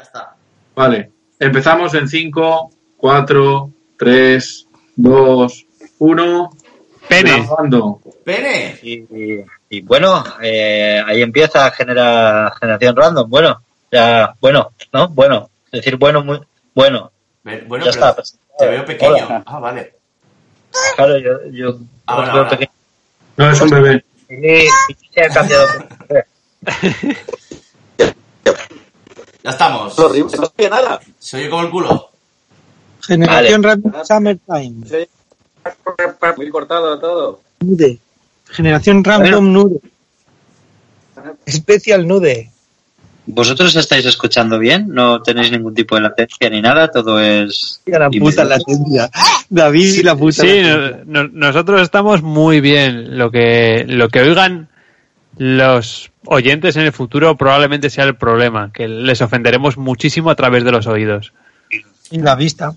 Ya está. Vale, empezamos en 5, 4, 3, 2, 1. Pene. Grabando. ¡Pene! Y, y- y bueno, eh, ahí empieza genera, generación random. Bueno, ya, bueno, ¿no? Bueno, es decir, bueno, muy bueno. Bueno, ya está. te veo pequeño. Hola. Ah, vale. Claro, yo, yo Ahora, veo ahora. pequeño. No, es un bebé. Sí, sí, se ha cambiado. Ya estamos. No oye nada. Se oye como el culo. Generación Random Summertime. Se oye Muy cortado todo. Nude. Generación Random Nude. Especial Nude. ¿Vosotros estáis escuchando bien? ¿No tenéis ningún tipo de latencia ni nada? Todo es... Y a la puta latencia. David y la puta Sí, latencia. no- no- nosotros estamos muy bien. Lo que, lo que oigan los oyentes en el futuro probablemente sea el problema, que les ofenderemos muchísimo a través de los oídos. Y la vista.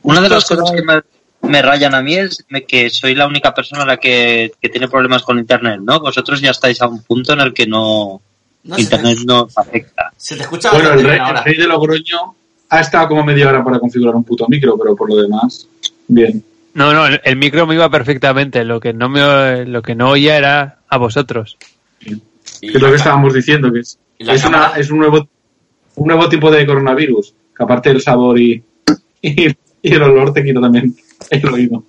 Una de las cosas que me, me rayan a mí es que soy la única persona a la que, que tiene problemas con Internet, ¿no? Vosotros ya estáis a un punto en el que no... No se Internet te, no os afecta. se te escucha Bueno, el rey, el rey de Logroño ha estado como media hora para configurar un puto micro, pero por lo demás, bien. No, no, el, el micro me iba perfectamente. Lo que no me, lo que no oía era a vosotros. Que es lo que estábamos diciendo, que es, ¿Y la es, una, es un nuevo un nuevo tipo de coronavirus, que aparte del sabor y, y, y el olor te quita también el oído.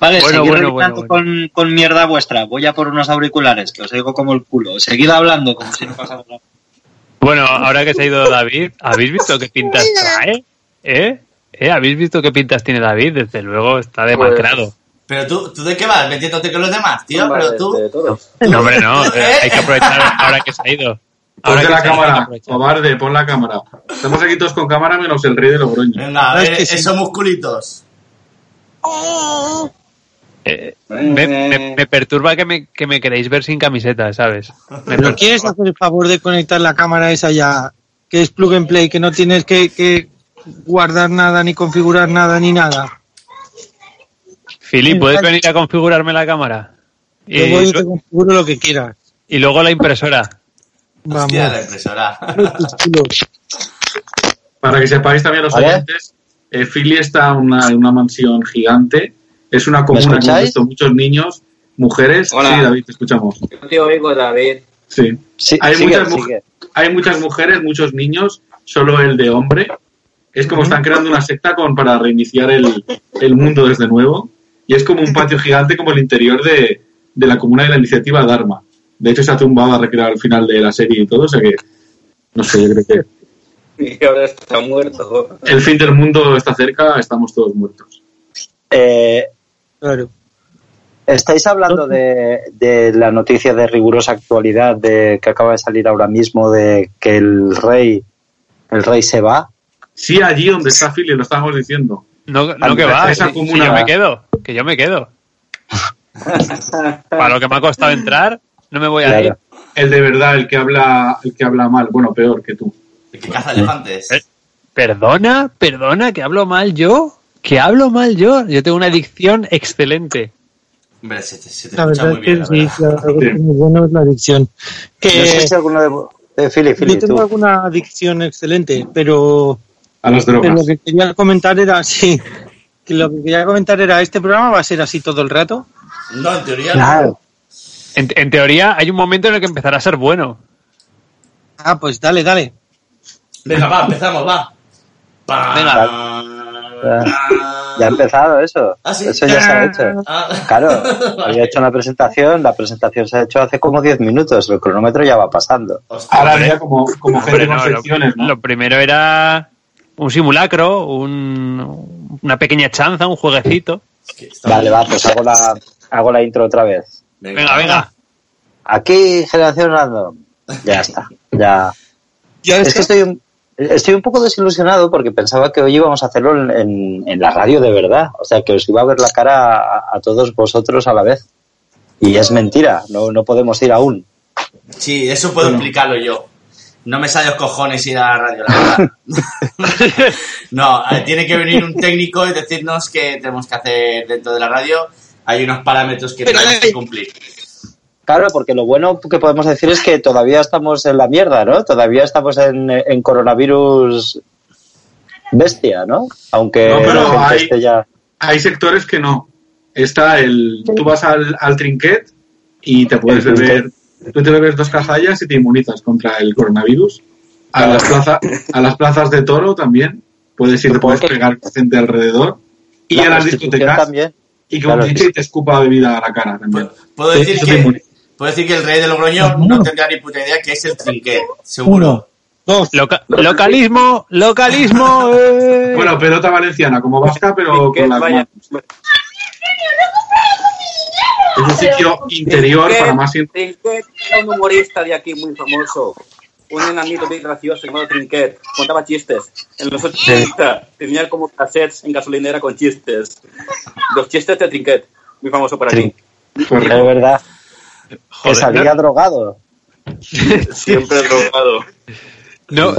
Vale, Bueno, seguid bueno, bueno, bueno. Con, con mierda vuestra. Voy a por unos auriculares, que os oigo como el culo. Seguid hablando como si no pasara nada. Bueno, ahora que se ha ido David, ¿habéis visto qué pintas trae? ¿Eh? ¿Eh? ¿Habéis visto qué pintas tiene David? Desde luego está demacrado. Pero tú, ¿tú de qué vas? Metiéndote con los demás, tío. Pero tú. De. No, hombre, no. eh, Hay que aprovechar ahora que se ha ido. Ahora Ponte la cámara, cobarde, pon la cámara. Estamos aquí todos con cámara menos el rey de Logroño. Venga, a No, es ver, sí. esos musculitos. Eh, me, me- me perturba que me, que me queréis ver sin camiseta, ¿sabes? Perturba. quieres hacer el favor de conectar la cámara esa ya, que es plug and play, que no tienes que, que guardar nada, ni configurar nada, ni nada. Fili, ¿puedes venir a configurarme la cámara? Y, Luego yo te configuro lo que quieras. y luego la impresora. Vamos. Hostia, la impresora. Tus culos. Para que sepáis también los oyentes, eh, Philly está en una, mansión gigante. Es una comuna visto muchos niños, mujeres. Hola. Sí, David, te escuchamos. Yo te oigo, David. Sí. Sí, Hay, sigue, muchas, mu- sigue. hay muchas mujeres, muchos niños, solo el de hombre. Es como están creando una secta con, para reiniciar el, el mundo desde nuevo. Y es como un patio gigante como el interior de, de la comuna de la iniciativa Dharma. De hecho, se ha tumbado a recrear el final de la serie y todo, o sea que, no sé, yo creo que Y ahora está muerto. el fin del mundo está cerca, estamos todos muertos. Eh, Claro. ¿Estáis hablando de, de la noticia de rigurosa actualidad de que acaba de salir ahora mismo de que el rey el rey se va? Sí, allí donde está Philly, lo estábamos diciendo. No, no que va, Esa si comuna- yo me quedo, que yo me quedo. Para lo que me ha costado entrar, no me voy a ir. El de verdad, el que habla, el que habla mal, bueno, peor que tú. El que caza elefantes. Eh. Perdona, perdona, que hablo mal yo. Que hablo mal yo. Yo tengo una dicción excelente. Hombre, se te, se te La escucha verdad muy es bien, que la sí, verdad. claro, que es muy bueno es la adicción. No sé Que si alguno de, de Fili, Fili, yo tengo tú. alguna adicción excelente, pero A las Pero drogas. lo que quería comentar era, sí, que lo que quería comentar era, ¿este programa va a ser así todo el rato? No, en teoría no. Claro. En, en teoría, hay un momento en el que empezará a ser bueno. Ah, pues dale, dale. Venga, va, empezamos, va. Pa- Venga. Ya ha empezado eso. Ah, sí. Eso ya se ha hecho. Ah. Claro, había hecho una presentación, la presentación se ha hecho hace como 10 minutos, el cronómetro ya va pasando. Hostia, Ahora ya como, como gente no, lo, ¿no? lo primero era un simulacro, un- una pequeña chanza, un jueguecito. Vale, va, pues hago la, hago la intro otra vez. Venga, venga. Aquí, generación random. Ya está, ya. ¿Ya Es que estoy un... Estoy un poco desilusionado porque pensaba que hoy íbamos a hacerlo en, en- en la radio de verdad. O sea, que os iba a ver la cara a, a todos vosotros a la vez. Y es mentira, no, no podemos ir aún. Sí, eso puedo explicarlo yo. No me sale los cojones ir a la radio, la verdad. no, eh, tiene que venir un técnico y decirnos que tenemos que hacer dentro de la radio. Hay unos parámetros que Pero, tenemos que eh, cumplir. Claro, porque lo bueno que podemos decir es que todavía estamos en la mierda, ¿no? Todavía estamos en, en coronavirus bestia, ¿no? Aunque No, pero la gente hay- esté ya... Hay sectores que no. Está el. Tú vas al, al trinquet y te puedes beber. Tú te bebes dos cazallas y te inmunizas contra el coronavirus. A las, plaza, a las plazas de toro también. Puedes ir, puedes pegar gente alrededor. Y la a las discotecas. también. Y que un Claro. DJ te escupa bebida a la cara también. Puedo decir que, puedo decir que el rey de Logroño no tendrá ni puta idea que es el trinquet, seguro. Dos. Loca- localismo, localismo. eh. Bueno, pelota valenciana, como vasca, pero con las vaya- manos. Es un sitio interior para más. in- Trinquet era un humorista de aquí muy famoso. Un enanito muy gracioso llamado Trinquet. Contaba chistes. En los 80 tenía como cassettes en gasolinera con chistes. Los chistes de Trinquet. Muy famoso por aquí. Es verdad. que Joder, salía drogado. Siempre drogado. No, no,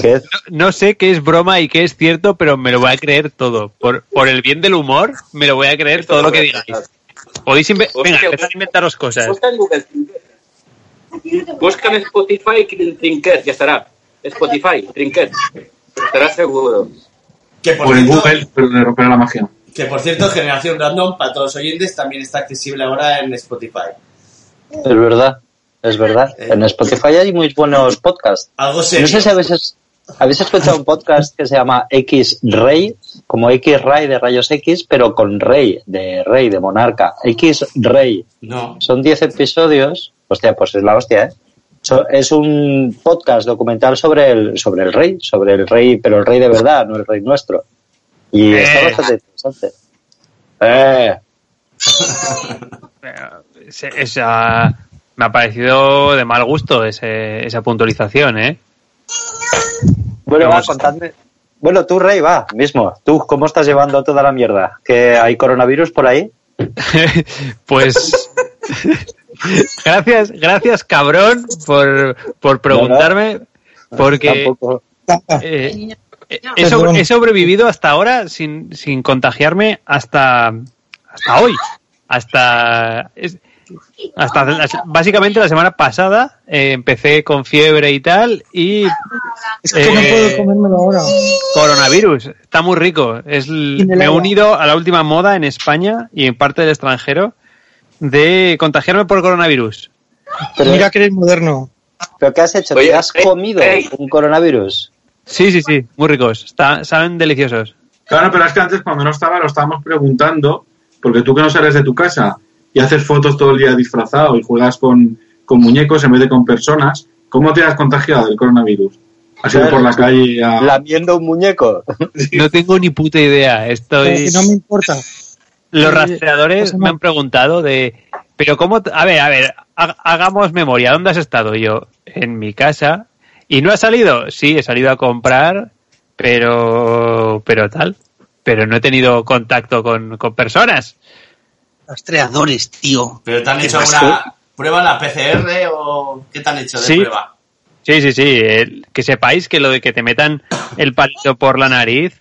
no sé qué es broma y qué es cierto, pero me lo voy a creer todo. Por, por el bien del humor, me lo voy a creer todo lo que digáis. Podéis inve- Hostia, venga, empezad a inventaros cosas. Busca en Google Trinquet. Busca en Spotify Trinquet. Ya estará. Spotify Trinquet. Estará seguro. Que por, O en Google, pero le romperá la magia. que por cierto, Generación Random, para todos los oyentes, también está accesible ahora en Spotify. Es verdad. Es verdad. Eh. En Spotify hay muy buenos podcasts. Algo serio. No sé si habéis, habéis escuchado un podcast que se llama X Rey, como X Ray de rayos X, pero con Rey, de Rey, de monarca. X Rey. No. Son 10 episodios. Hostia, pues es la hostia, ¿eh? So- es un podcast documental sobre el, sobre el rey, sobre el rey, pero el rey de verdad, no el rey nuestro. Y Eh. está bastante interesante. Eh, Esa, me ha parecido de mal gusto ese- esa puntualización, ¿eh? Bueno, va, contadme. Bueno, tú, Rey, va, mismo. ¿Tú cómo estás llevando toda la mierda? ¿Que hay coronavirus por ahí? pues gracias, gracias cabrón por, por preguntarme, porque Tampoco. eh, eh, he, sobre- Perdón. he sobrevivido hasta ahora sin, sin contagiarme hasta, hasta hoy. Hasta, es- hasta la- básicamente la semana pasada eh, empecé con fiebre y tal y Es que no Eh, puedo comérmelo ahora. coronavirus. Está muy rico. Es me he unido a la última moda en España y en parte del extranjero de contagiarme por coronavirus. Pero, Mira que eres moderno. ¿pero qué has hecho? Oye, ¿Te has comido un coronavirus? Sí, sí, sí, muy ricos. Está, saben deliciosos. Claro, pero es que antes cuando no estaba lo estábamos preguntando, porque tú que no sales de tu casa y haces fotos todo el día disfrazado y juegas con, con muñecos en vez de con personas, ¿cómo te has contagiado del coronavirus? ¿Has ido Claro, por la calle a... Lamiendo un muñeco. No tengo ni puta idea. Estoy. que no me importa. Los Eh, rastreadores me han preguntado de. Pero cómo. A ver, a ver, ha- hagamos memoria. ¿Dónde has estado? Yo, en mi casa. ¿Y no has salido? Sí, he salido a comprar, pero. Pero tal. Pero no he tenido contacto con, con personas. Rastreadores, tío. ¿Pero te han ¿Qué hecho alguna prueba, la PCR o qué te han hecho de Sí. prueba? Sí, sí, sí. el- que sepáis que lo de que te metan el palito por la nariz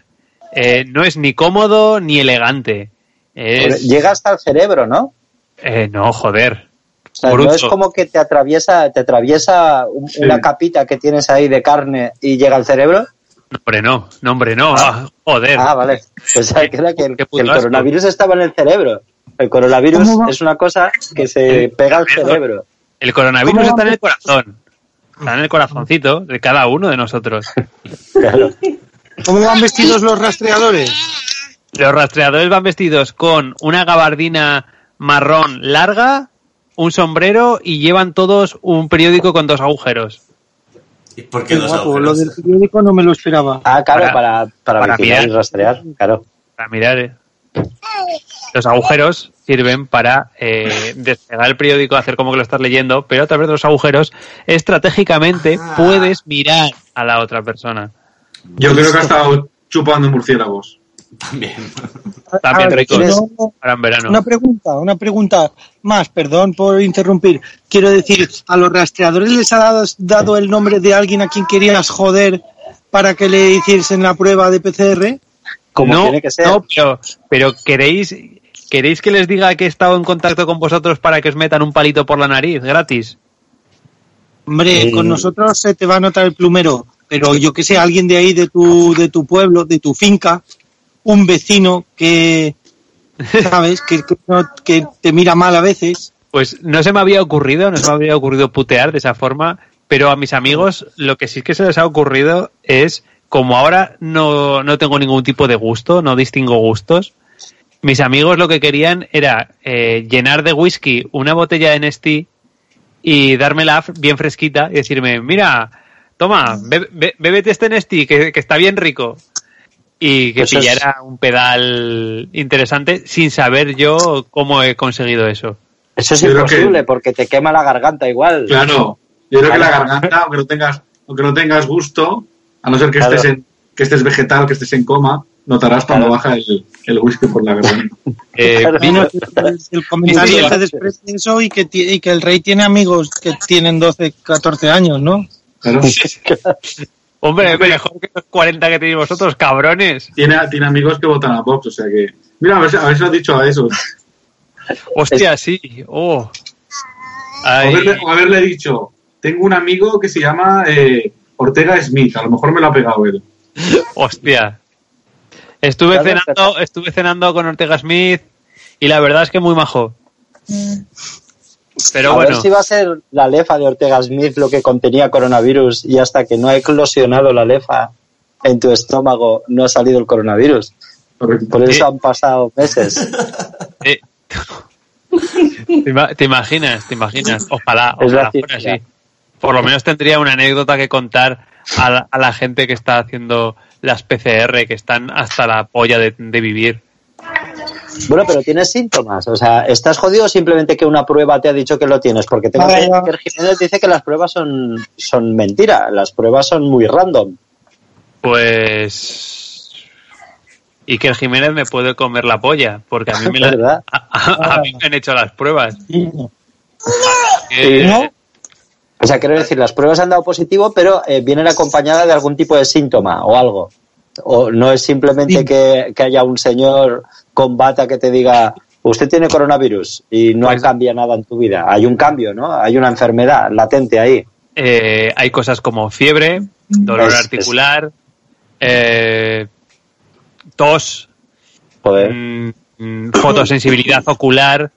eh, no es ni cómodo ni elegante. Es, Llega hasta el cerebro, ¿no? eh, no, joder. O sea, no es como que te atraviesa, te atraviesa un- Sí. una capita que tienes ahí de carne y llega al cerebro. No, hombre, no. No, hombre, no. Ah, joder. Ah, vale. Pensaba que era que el, que coronavirus estaba en el cerebro. El coronavirus es una cosa que se pega al cerebro. El coronavirus ¿Cómo está en el corazón. Está en el corazoncito de cada uno de nosotros. Claro. ¿Cómo van vestidos los rastreadores? Los rastreadores van vestidos con una gabardina marrón larga, un sombrero y llevan todos un periódico con dos agujeros. ¿Y por Qué dos guapo, lo agujeros? del periódico no me lo esperaba. Ah, claro, Para- para, para, para y mirar. rastrear. Claro. Para mirar. eh. Los agujeros sirven para eh, despegar el periódico, hacer como que lo estás leyendo, pero a través de los agujeros, estratégicamente Ah. puedes mirar a la otra persona. Yo creo que ha estado chupando murciélagos. También. También A ver, ricos. no- Ahora en verano. Una pregunta, una pregunta más, perdón por interrumpir. Quiero decir, ¿a los rastreadores les ha dado, dado el nombre de alguien a quien querías joder para que le hiciesen la prueba de PCR? Como no, tiene que ser. no, pero, pero queréis, queréis que les diga que he estado en contacto con vosotros para que os metan un palito por la nariz gratis. Hombre, Eh. con nosotros se te va a notar el plumero, pero yo que sé, alguien de ahí, de tu, de tu pueblo, de tu finca, un vecino que, ¿sabes? que, que, no- que te mira mal a veces. Pues no se me había ocurrido, no se me había ocurrido putear de esa forma, pero a mis amigos lo que sí que se les ha ocurrido es, como ahora no, no tengo ningún tipo de gusto, no distingo gustos, mis amigos lo que querían era eh, llenar de whisky una botella de Nestí y dármela bien fresquita y decirme, mira, toma, be- be- bébete este Nestí que, que está bien rico. Y que Eso es- pillara un pedal interesante sin saber yo cómo he conseguido eso. Eso es Yo creo que- imposible porque te quema la garganta igual. Claro, yo creo que la garganta, aunque no tengas, aunque no tengas gusto, a no ser que Claro. estés en, que estés vegetal, que estés en coma, notarás cuando Claro. baja el, el whisky por la garganta. Eh, Claro. vi- Bueno, el, comentario desprecie eso y que, y que el rey tiene amigos que tienen 12, 14 años, ¿no? Claro. Hombre, mejor que los 40 que tenéis vosotros, cabrones. Tiene, tiene amigos que votan a Vox, o sea que. Mira, a ver, si- a ver si lo has dicho a eso. Hostia, sí. Oh. O haberle, o haberle dicho, tengo un amigo que se llama eh, Ortega Smith, a lo mejor me lo ha pegado él. hostia. Estuve cenando, estuve cenando con Ortega Smith y la verdad es que muy majo. Pero a bueno, ver si va a ser la lefa de Ortega Smith lo que contenía coronavirus y hasta que no ha eclosionado la lefa en tu estómago no ha salido el coronavirus. Por eso Sí. han pasado meses. eh, ¿te, ima- te imaginas? ¿Te imaginas? Ojalá, ojalá fuera así. Por lo menos tendría una anécdota que contar a la, a la gente que está haciendo las PCR, que están hasta la polla de, de vivir. Bueno, pero tienes síntomas. O sea, ¿estás jodido o simplemente que una prueba te ha dicho que lo tienes? Porque tengo que el Jiménez dice que las pruebas son, son mentira. Las pruebas son muy random. Pues. Y que el Jiménez me puede comer la polla, porque a mí me, la- ¿Verdad? a, a- a mí me han hecho las pruebas. Sí. ¿No? O sea, quiero decir, las pruebas han dado positivo, pero eh, vienen acompañadas de algún tipo de síntoma o algo. O no es simplemente Sí. que, que haya un señor con bata que te diga, usted tiene coronavirus y no Pues- cambia nada en tu vida. Hay un cambio, ¿no? Hay una enfermedad latente ahí. eh, hay cosas como fiebre, dolor Es- es- articular, eh, tos, Joder. mm, mm, fotosensibilidad ocular.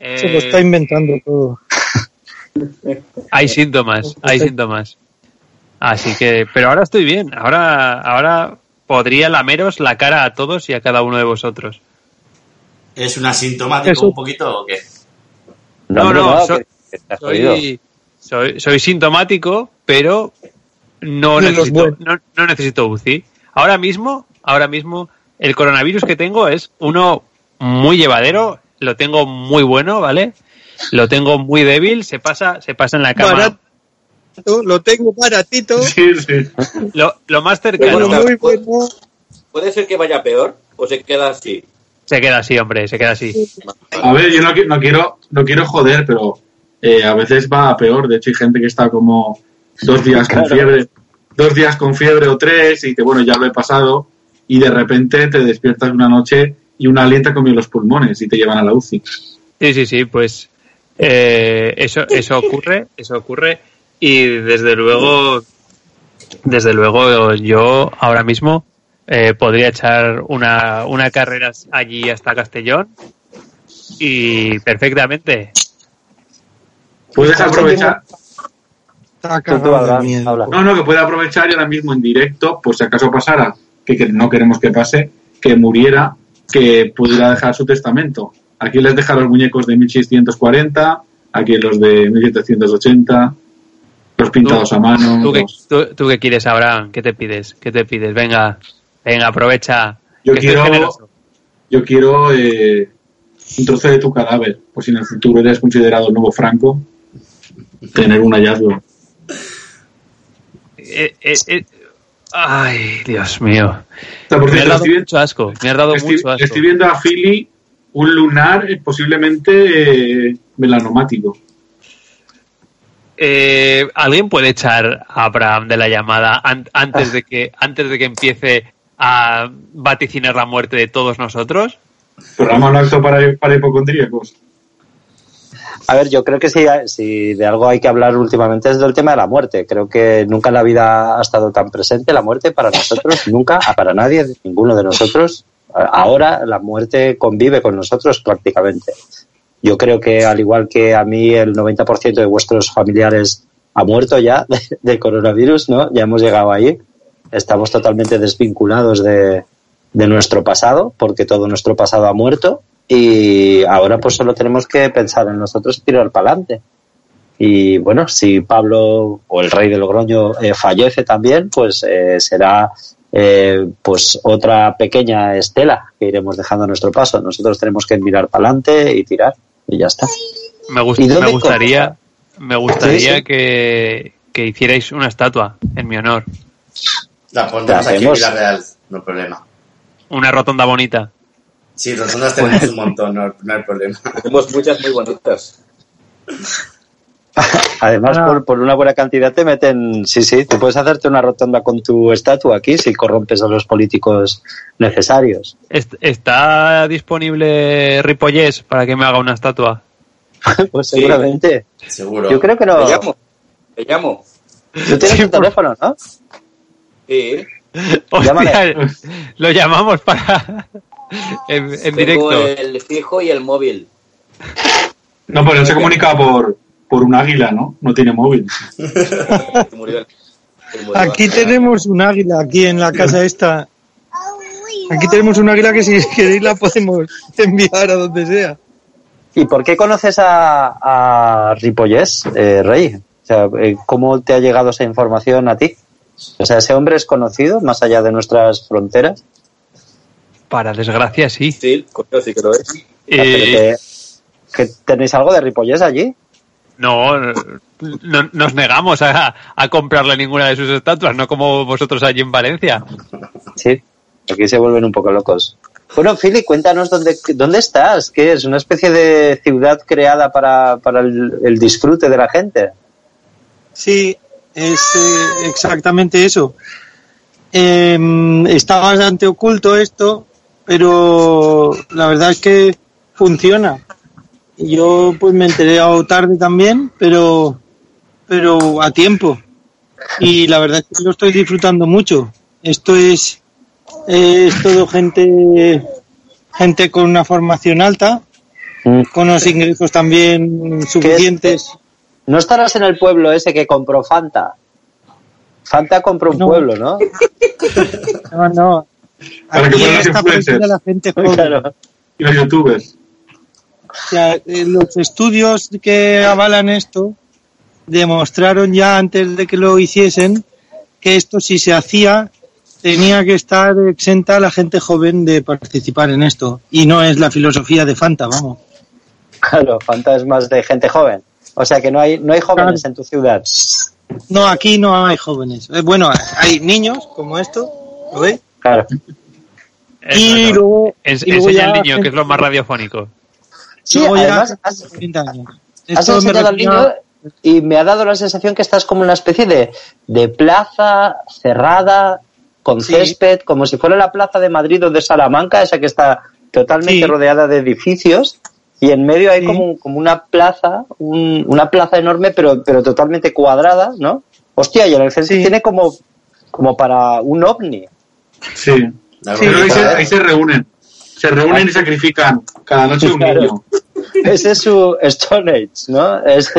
eh, Se lo está inventando todo. hay síntomas, hay síntomas. Así que, pero ahora estoy bien. Ahora, ahora podría lameros la cara a todos y a cada uno de vosotros. ¿Es un asintomático Eso- un poquito o qué? No, no, que- soy-. Soy, soy, soy sintomático, pero no necesito, no, no necesito UCI. Ahora mismo, ahora mismo, el coronavirus que tengo es uno muy llevadero, lo tengo muy bueno, ¿vale? Lo tengo muy débil, se pasa, se pasa en la cama. Barato, lo tengo baratito. Sí, sí. Lo, lo más cercano bueno, muy bueno. ¿Puede ser que vaya peor o se queda así? se queda así, hombre, se queda así. A ver, yo no, no quiero no quiero joder, pero eh, a veces va a peor. De hecho, hay gente que está como dos días con Claro. fiebre, dos días con fiebre o tres y dice, bueno, ya lo he pasado y de repente te despiertas una noche y una alienta comió los pulmones y te llevan a la UCI. Sí, sí, sí, pues eh, eso, eso ocurre, eso ocurre y desde luego, desde luego yo ahora mismo eh, podría echar una, una carrera allí hasta Castellón y perfectamente. Puedes aprovechar, miedo. habla. no, no, que puede aprovechar y ahora mismo en directo, por si acaso pasara, que, que no queremos que pase, que muriera, que pudiera dejar su testamento. Aquí les deja los muñecos de 1640, aquí los de 1780, los pintados Tú- a mano. ¿Tú qué, los- tú, tú qué quieres, Abraham? ¿Qué te pides? ¿Qué te pides? Venga, venga, aprovecha. Yo quiero-. Yo quiero eh, un trozo de tu cadáver, por si en el futuro eres considerado el nuevo Franco, tener un hallazgo. Eh, eh, eh, Ay, Dios mío. O sea, por Me dado mucho asco. Has dado estoy- mucho asco. estoy viendo a Philly un lunar eh, posiblemente eh, melanomático. Eh, ¿Alguien puede echar a Abraham de la llamada an- antes de que antes de que empiece a vaticinar la muerte de todos nosotros? Programa un acto para, para hipocondríacos. A ver, yo creo que si, si de algo hay que hablar últimamente es del tema de la muerte. Creo que nunca en la vida ha estado tan presente la muerte para nosotros, nunca, para nadie, ninguno de nosotros. Ahora la muerte convive con nosotros prácticamente. Yo creo que al igual que a mí el 90% de vuestros familiares ha muerto ya de- del coronavirus, ¿no? Ya hemos llegado ahí. Estamos totalmente desvinculados de, de nuestro pasado, porque todo nuestro pasado ha muerto y ahora pues solo tenemos que pensar en nosotros y tirar para adelante. Y bueno, si Pablo o el rey de Logroño eh, fallece también, pues eh, será eh, pues otra pequeña estela que iremos dejando a nuestro paso. Nosotros tenemos que mirar para adelante y tirar y ya está. Me, gust- ¿Y dónde me gustaría, me gustaría Sí, sí. Que, que hicierais una estatua en mi honor. La pondremos La aquí en. Villarreal, no hay problema. Una rotonda bonita. Sí, rotondas tenemos un montón, no, no hay problema. Tenemos muchas muy bonitas. Además, Ah. por, por una buena cantidad te meten. Sí, sí, tú puedes hacerte una rotonda con tu estatua aquí si corrompes a los políticos necesarios. Est- ¿Está disponible Ripollés para que me haga una estatua? pues Sí. seguramente. Seguro. Yo creo que no. Te llamo. Te llamo. Tú tienes Sí, tu por- teléfono, ¿no? Sí. Hostia, Llámale. lo llamamos para en, en Tengo directo. el fijo y el móvil. No, pero él se comunica por, por un águila, ¿no? No tiene móvil. Aquí tenemos un águila, aquí en la casa esta. Aquí tenemos un águila que si queréis la podemos enviar a donde sea. ¿Y por qué conoces a, a Ripollés, eh, Rey? O sea, eh, ¿cómo te ha llegado esa información a ti? O sea, ¿ese hombre es conocido más allá de nuestras fronteras? Para desgracia, sí. Sí, sí que lo es. Eh, ¿Que tenéis algo de Ripollés allí? No, no- nos negamos a, a comprarle ninguna de sus estatuas, no como vosotros allí en Valencia. Sí, aquí se vuelven un poco locos. Bueno, Fili, cuéntanos dónde, dónde estás. ¿Qué es? ¿Una especie de ciudad creada para, para el, el disfrute de la gente? Sí, es eh, exactamente eso. Eh, está bastante oculto esto, pero la verdad es que funciona. Yo pues me enteré algo tarde también, pero pero a tiempo. Y la verdad es que lo estoy disfrutando mucho. Esto es es todo gente gente con una formación alta, Mm. con unos ingresos también suficientes. No estarás en el pueblo ese que compró Fanta. Fanta compró un No. pueblo, ¿no? No, no. Para que Aquí prohibida la gente joven. Claro. Y los youtubers. O sea, eh, los estudios que avalan esto demostraron ya antes de que lo hiciesen que esto si se hacía tenía que estar exenta la gente joven de participar en esto y no es la filosofía de Fanta, vamos. Claro, Fanta es más de gente joven. O sea que no hay, no hay jóvenes en tu ciudad. No, aquí no hay jóvenes. Eh, Bueno, hay niños como esto, ¿lo veis? Claro. Y luego, ens- y luego enseña ya al niño, gente- que es lo más radiofónico. Sí, luego además has, de 30 años. has enseñado al niño a- y me ha dado la sensación que estás como una especie de, de plaza cerrada, con Sí. césped, como si fuera la plaza de Madrid o de Salamanca, esa que está totalmente Sí. rodeada de edificios. Y en medio hay Sí. como, como una plaza, un- una plaza enorme, pero, pero totalmente cuadrada, ¿no? Hostia, y en el centro Sí. tiene como, como para un ovni. Sí. Ahí, se, verdad, ahí se reúnen. Se reúnen y sacrifican cada noche un Claro. niño. Ese es su Stone Age, ¿no? Es-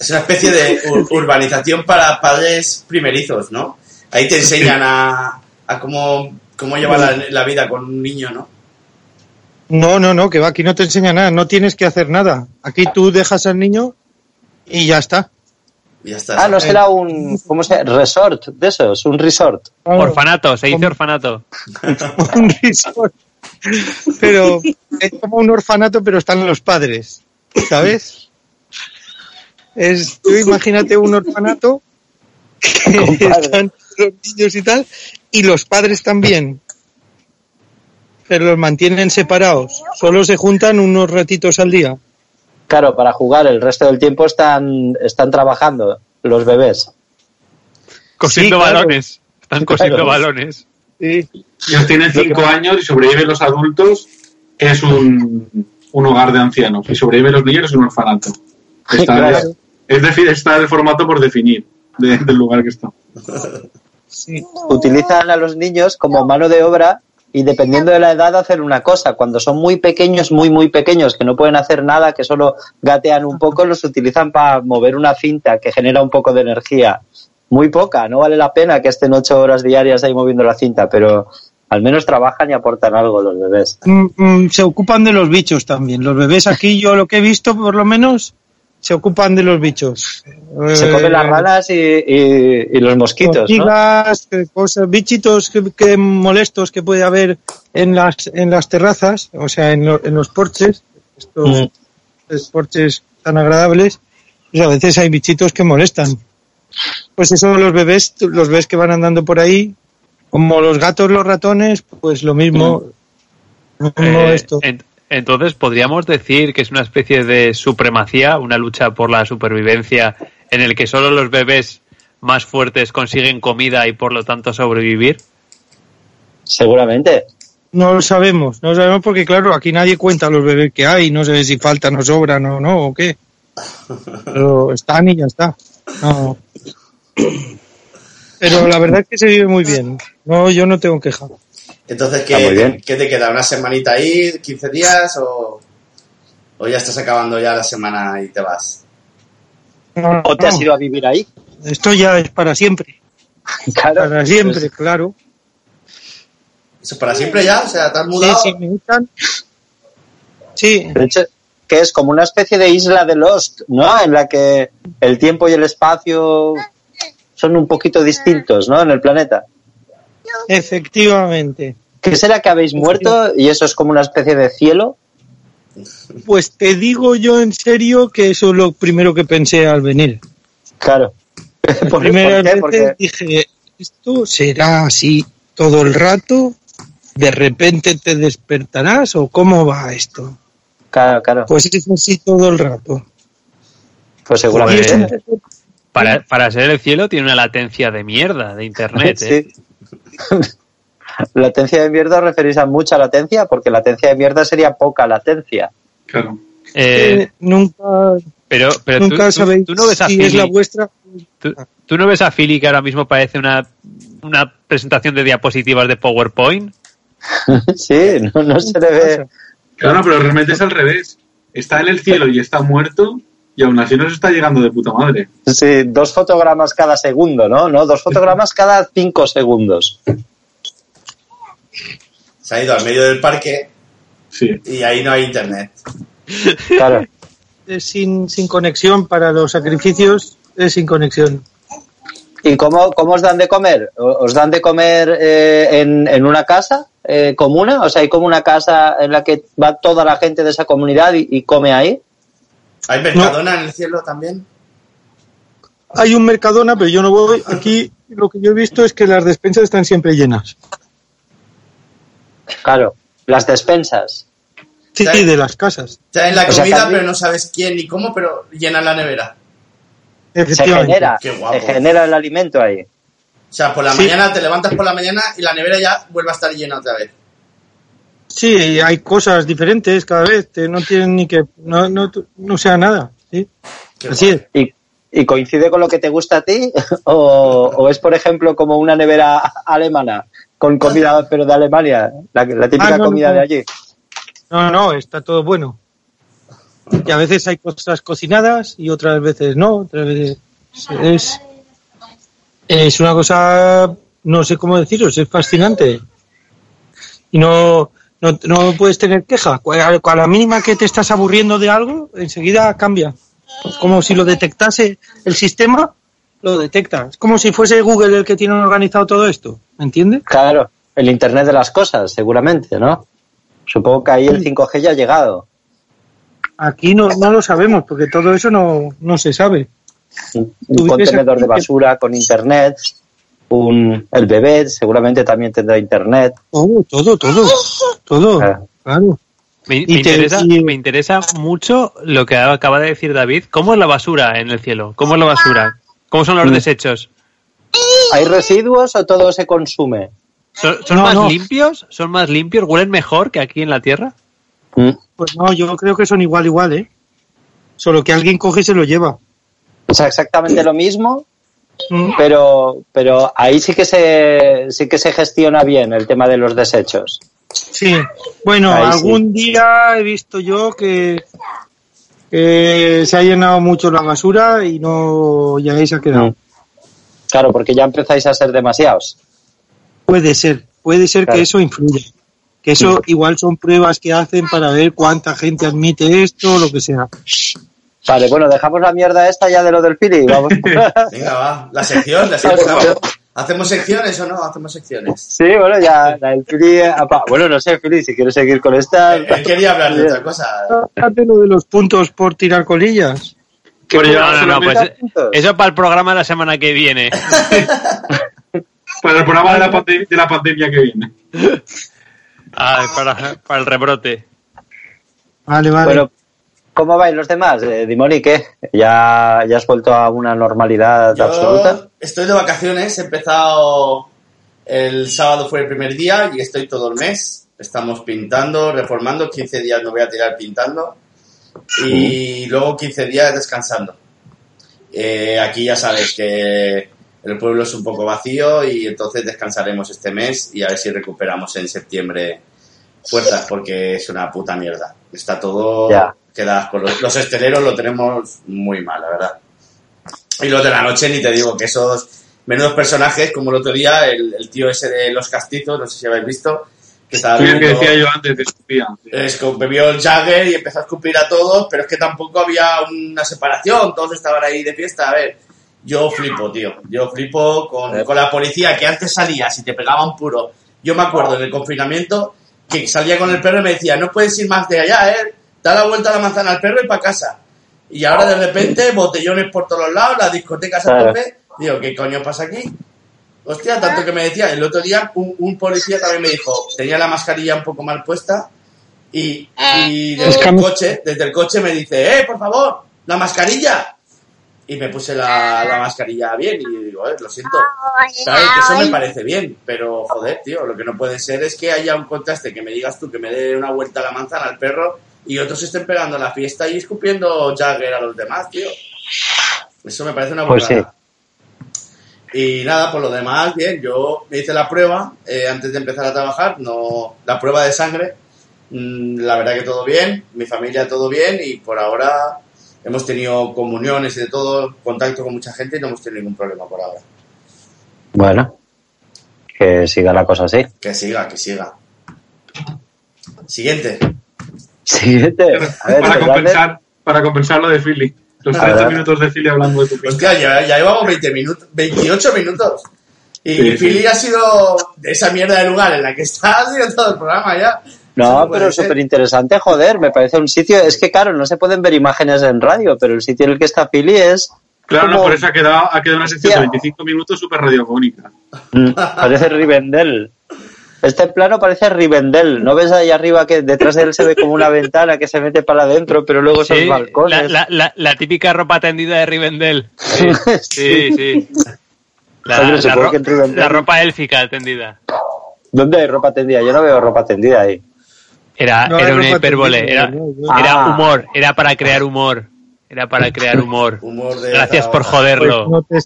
Es una especie de ur- urbanización para padres primerizos, ¿no? Ahí te enseñan a, a cómo, cómo llevar la, la vida con un niño, ¿no? No, no, no, que va, aquí no te enseña nada, no tienes que hacer nada. Aquí tú dejas al niño y ya está. Ya está. ah, no será un, ¿cómo se llama? Resort de esos, un resort. Orfanato, se dice orfanato. un resort. Pero es como un orfanato, pero están los padres, ¿sabes? Es, tú imagínate un orfanato que están los niños y tal, y los padres también. Pero los mantienen separados. Solo se juntan unos ratitos al día. Claro, para jugar el resto del tiempo están, están trabajando los bebés. Cosiendo Sí, claro. balones. Están cosiendo Claro. balones. Sí. Ellos tienen cinco años y sobreviven los adultos, es un, un hogar de ancianos. Y sobreviven los niños, es un orfanato. Está, Claro. es, es defi- está el formato por definir de- del lugar que está. Sí. Utilizan a los niños como mano de obra y dependiendo de la edad hacen una cosa. Cuando son muy pequeños, muy, muy pequeños, que no pueden hacer nada, que solo gatean un poco, los utilizan para mover una cinta que genera un poco de energía. Muy poca, no vale la pena que estén ocho horas diarias ahí moviendo la cinta, pero al menos trabajan y aportan algo los bebés. Mm, mm, se ocupan de los bichos también. Los bebés aquí, yo lo que he visto, por lo menos, se ocupan de los bichos. Se Eh, comen las ranas y, y- y los mosquitos, ¿no? hormigas, eh, cosas, bichitos que, que molestos que puede haber en las, en las terrazas, o sea, en, lo- en los porches, estos Mm. estos porches tan agradables, pues a veces hay bichitos que molestan. Pues eso los bebés, los ves que van andando por ahí, como los gatos, los ratones, pues lo mismo. lo mismo Eh, esto. en- entonces, podríamos decir que es una especie de supremacía, una lucha por la supervivencia en el que solo los bebés más fuertes consiguen comida y por lo tanto sobrevivir. Seguramente. No lo sabemos, no lo sabemos porque claro, aquí nadie cuenta los bebés que hay, no sé si faltan o sobran o no, o qué. Pero están y ya está. No. Pero la verdad es que se vive muy bien. No, yo no tengo queja. Entonces, ¿qué, bien. ¿qué te queda? ¿Una semanita ahí? ¿15 días? ¿O, o ya estás acabando ya la semana y te vas? No, ¿O te has ido a vivir ahí? Esto ya es para siempre. Claro. Para siempre, claro. ¿Eso es para siempre ya? O sea, ¿te has Sí, mudado? sí, me gustan. Sí, De hecho, que es como una especie de isla de Lost, ¿no? En la que el tiempo y el espacio son un poquito distintos, ¿no? En el planeta. efectivamente. ¿Qué será que habéis muerto y eso es como una especie de cielo? Pues te digo yo en serio que eso es lo primero que pensé al venir. Claro. ¿Por, qué? Porque dije, ¿esto será así todo el rato? ¿De repente te despertarás o cómo va esto? claro, claro. Pues es así todo el rato. Pues seguramente. Para, para ser el cielo tiene una latencia de mierda de internet. ¿eh? Sí. Latencia de mierda referís a mucha latencia, porque latencia de mierda sería poca latencia. Claro. Eh, Eh, nunca pero nunca tú- sabéis tú no ves a si es la vuestra. tú, tú no ves a Philly que ahora mismo parece una, una presentación de diapositivas de PowerPoint. sí, no, no se le ve. Claro, pero realmente es al revés. Está en el cielo y está muerto y aún así nos está llegando de puta madre. Sí, dos fotogramas cada segundo, ¿no? No, dos fotogramas cada cinco segundos. Se ha ido al medio del parque Sí. y ahí no hay internet. Claro. Es sin, sin conexión para los sacrificios, es sin conexión. ¿Y cómo, cómo os dan de comer? ¿O- ¿Os dan de comer eh, en, en una casa eh, comuna? O sea, hay como una casa en la que va toda la gente de esa comunidad y, y come ahí. ¿Hay Mercadona en el cielo también? Hay un Mercadona, pero yo no voy. Aquí lo que yo he visto es que las despensas están siempre llenas. Claro, las despensas. Sí, Sí. de las casas. Traen la O sea, comida, pero no sabes quién ni cómo, pero llenan la nevera. Se genera, Qué guapo. se genera el alimento ahí. O sea, por la Sí. mañana te levantas por la mañana y la nevera ya vuelve a estar llena otra vez. Sí, hay cosas diferentes cada vez. te- No tienen ni que. No, no, no sea nada. ¿sí? Así es. ¿Y, y coincide con lo que te gusta a ti? ¿O, o es, por ejemplo, como una nevera alemana con comida, pero de Alemania? La, la típica Ah, no, comida de allí. No, no, está todo bueno. Y a veces hay cosas cocinadas y otras veces no. Otras veces es, es una cosa, no sé cómo deciros, es fascinante. Y no, no, no puedes tener queja. A la mínima que te estás aburriendo de algo, enseguida cambia. Es como si lo detectase el sistema, lo detecta. Es como si fuese Google el que tiene organizado todo esto. ¿Me entiendes? Claro, el Internet de las cosas, seguramente, ¿no? Supongo que ahí el 5G ya ha llegado. Aquí no, no lo sabemos, porque todo eso no, no se sabe. un contenedor de basura con internet, un, el bebé seguramente también tendrá internet. Todo, todo, todo. Todo. Ah. Claro. Me, interesa, y- me interesa mucho lo que acaba de decir David. ¿Cómo es la basura en el cielo? ¿Cómo es la basura? ¿Cómo son los Mm. desechos? ¿Hay residuos o todo se consume? ¿Son, son No, más no. limpios? ¿Son más limpios? ¿Huelen mejor que aquí en la Tierra? Mm. Pues no, yo creo que son igual, igual, ¿eh? Solo que alguien coge y se lo lleva. O sea, exactamente lo mismo, Mm. pero, pero ahí sí que se, sí que se gestiona bien el tema de los desechos. Sí. Bueno, Ahí sí. algún día he visto yo que, que se ha llenado mucho la basura y no ha quedado. Mm. Claro, porque ya empezáis a ser demasiados. Puede ser, puede ser Claro. que eso influya. Que eso igual son pruebas que hacen para ver cuánta gente admite esto o lo que sea. Vale, bueno, dejamos la mierda esta ya de lo del Pili. Vamos. Venga, va. La sección, la sección. ¿Hacemos secciones o no? Hacemos secciones. sí, bueno, ya la del apa- Bueno, no sé, Pili, si quieres seguir con esta. Él quería hablar de otra cosa. Fíjate lo de los puntos por tirar colillas. No, por- no, no, pues eso para el programa la semana que viene. para el programa de la, pande- de la pandemia que viene. Ah, para, para el rebrote. Vale, vale. Bueno, ¿cómo vais los demás? Eh, Dimoni, ¿qué? ¿Ya, ¿Ya has vuelto a una normalidad absoluta? Estoy de vacaciones, he empezado el sábado fue el primer día y estoy todo el mes. Estamos pintando, reformando, 15 días me voy a tirar pintando y luego 15 días descansando. Eh, aquí ya sabes que el pueblo es un poco vacío y entonces descansaremos este mes y a ver si recuperamos en septiembre fuerzas porque es una puta mierda. Está todo Ya. Queda con los, los esteleros lo tenemos muy mal, la verdad. Y los de la noche ni te digo que esos menudos personajes, como el otro día, el, el tío ese de los castizos, no sé si habéis visto, que estaba el que bebiendo- decía yo antes, que escupía. es que bebió el Jagger y empezó a escupir a todos, pero es que tampoco había una separación, todos estaban ahí de fiesta. A ver, yo flipo, tío. Yo flipo con, con la policía que antes salía, si te pegaba un puro. Yo me acuerdo en el confinamiento que salía con el perro y me decía, no puedes ir más de allá, ¿eh? Da la vuelta a la manzana al perro y para casa. Y ahora de repente, botellones por todos lados, las discotecas a Claro. tope. Digo, ¿qué coño pasa aquí? Hostia, tanto que me decía, el otro día un, un policía también me dijo, tenía la mascarilla un poco mal puesta y, y Es desde el coche, desde el coche me dice, eh, por favor, la mascarilla. Y me puse la, la mascarilla bien y digo, eh, lo siento. ¿Sabes? Que eso me parece bien, pero joder, tío, lo que no puede ser es que haya un contraste, que me digas tú que me dé una vuelta a la manzana al perro y otros estén pegando la fiesta y escupiendo Jagger a los demás, tío. Eso me parece una Pues burrada. Y nada, por lo demás, bien, yo me hice la prueba eh, antes de empezar a trabajar, no la prueba de sangre, mm, la verdad que todo bien, mi familia todo bien y por ahora hemos tenido comuniones y de todo, contacto con mucha gente y no hemos tenido ningún problema por ahora. Bueno, que siga la cosa así. Que siga, que siga. Siguiente. Siguiente. A ver, para, compensar, para compensar lo de Philly. Los A 30 ver. minutos de Philly hablando de tu. Hostia, ya, ya llevamos 20 minutos, 28 minutos. Y Sí, sí. Philly ha sido de esa mierda de lugar en la que está, ha sido todo el programa ya. No, pero súper interesante, joder, me parece un sitio, es que claro, no se pueden ver imágenes en radio, pero el sitio en el que está Philly es... Claro, no, por eso ha quedado, ha quedado una sección de Hostia. 25 minutos súper radiofónica. Mm, parece Rivendell. Este plano parece Rivendell. ¿No ves ahí arriba que detrás de él se ve como una ventana que se mete para adentro, pero luego son Sí, balcones? la- la- la típica ropa tendida de Rivendell. Sí, sí. sí. La, Hombre, la supongo ro- que en Rivendell- la ropa élfica tendida. ¿Dónde hay ropa tendida? Yo no veo ropa tendida ahí. Era, No era una hipérbole, tendida, era, ¿no? era Ah. humor, era para crear humor. Era para crear humor. Humor de Gracias por joderlo. No te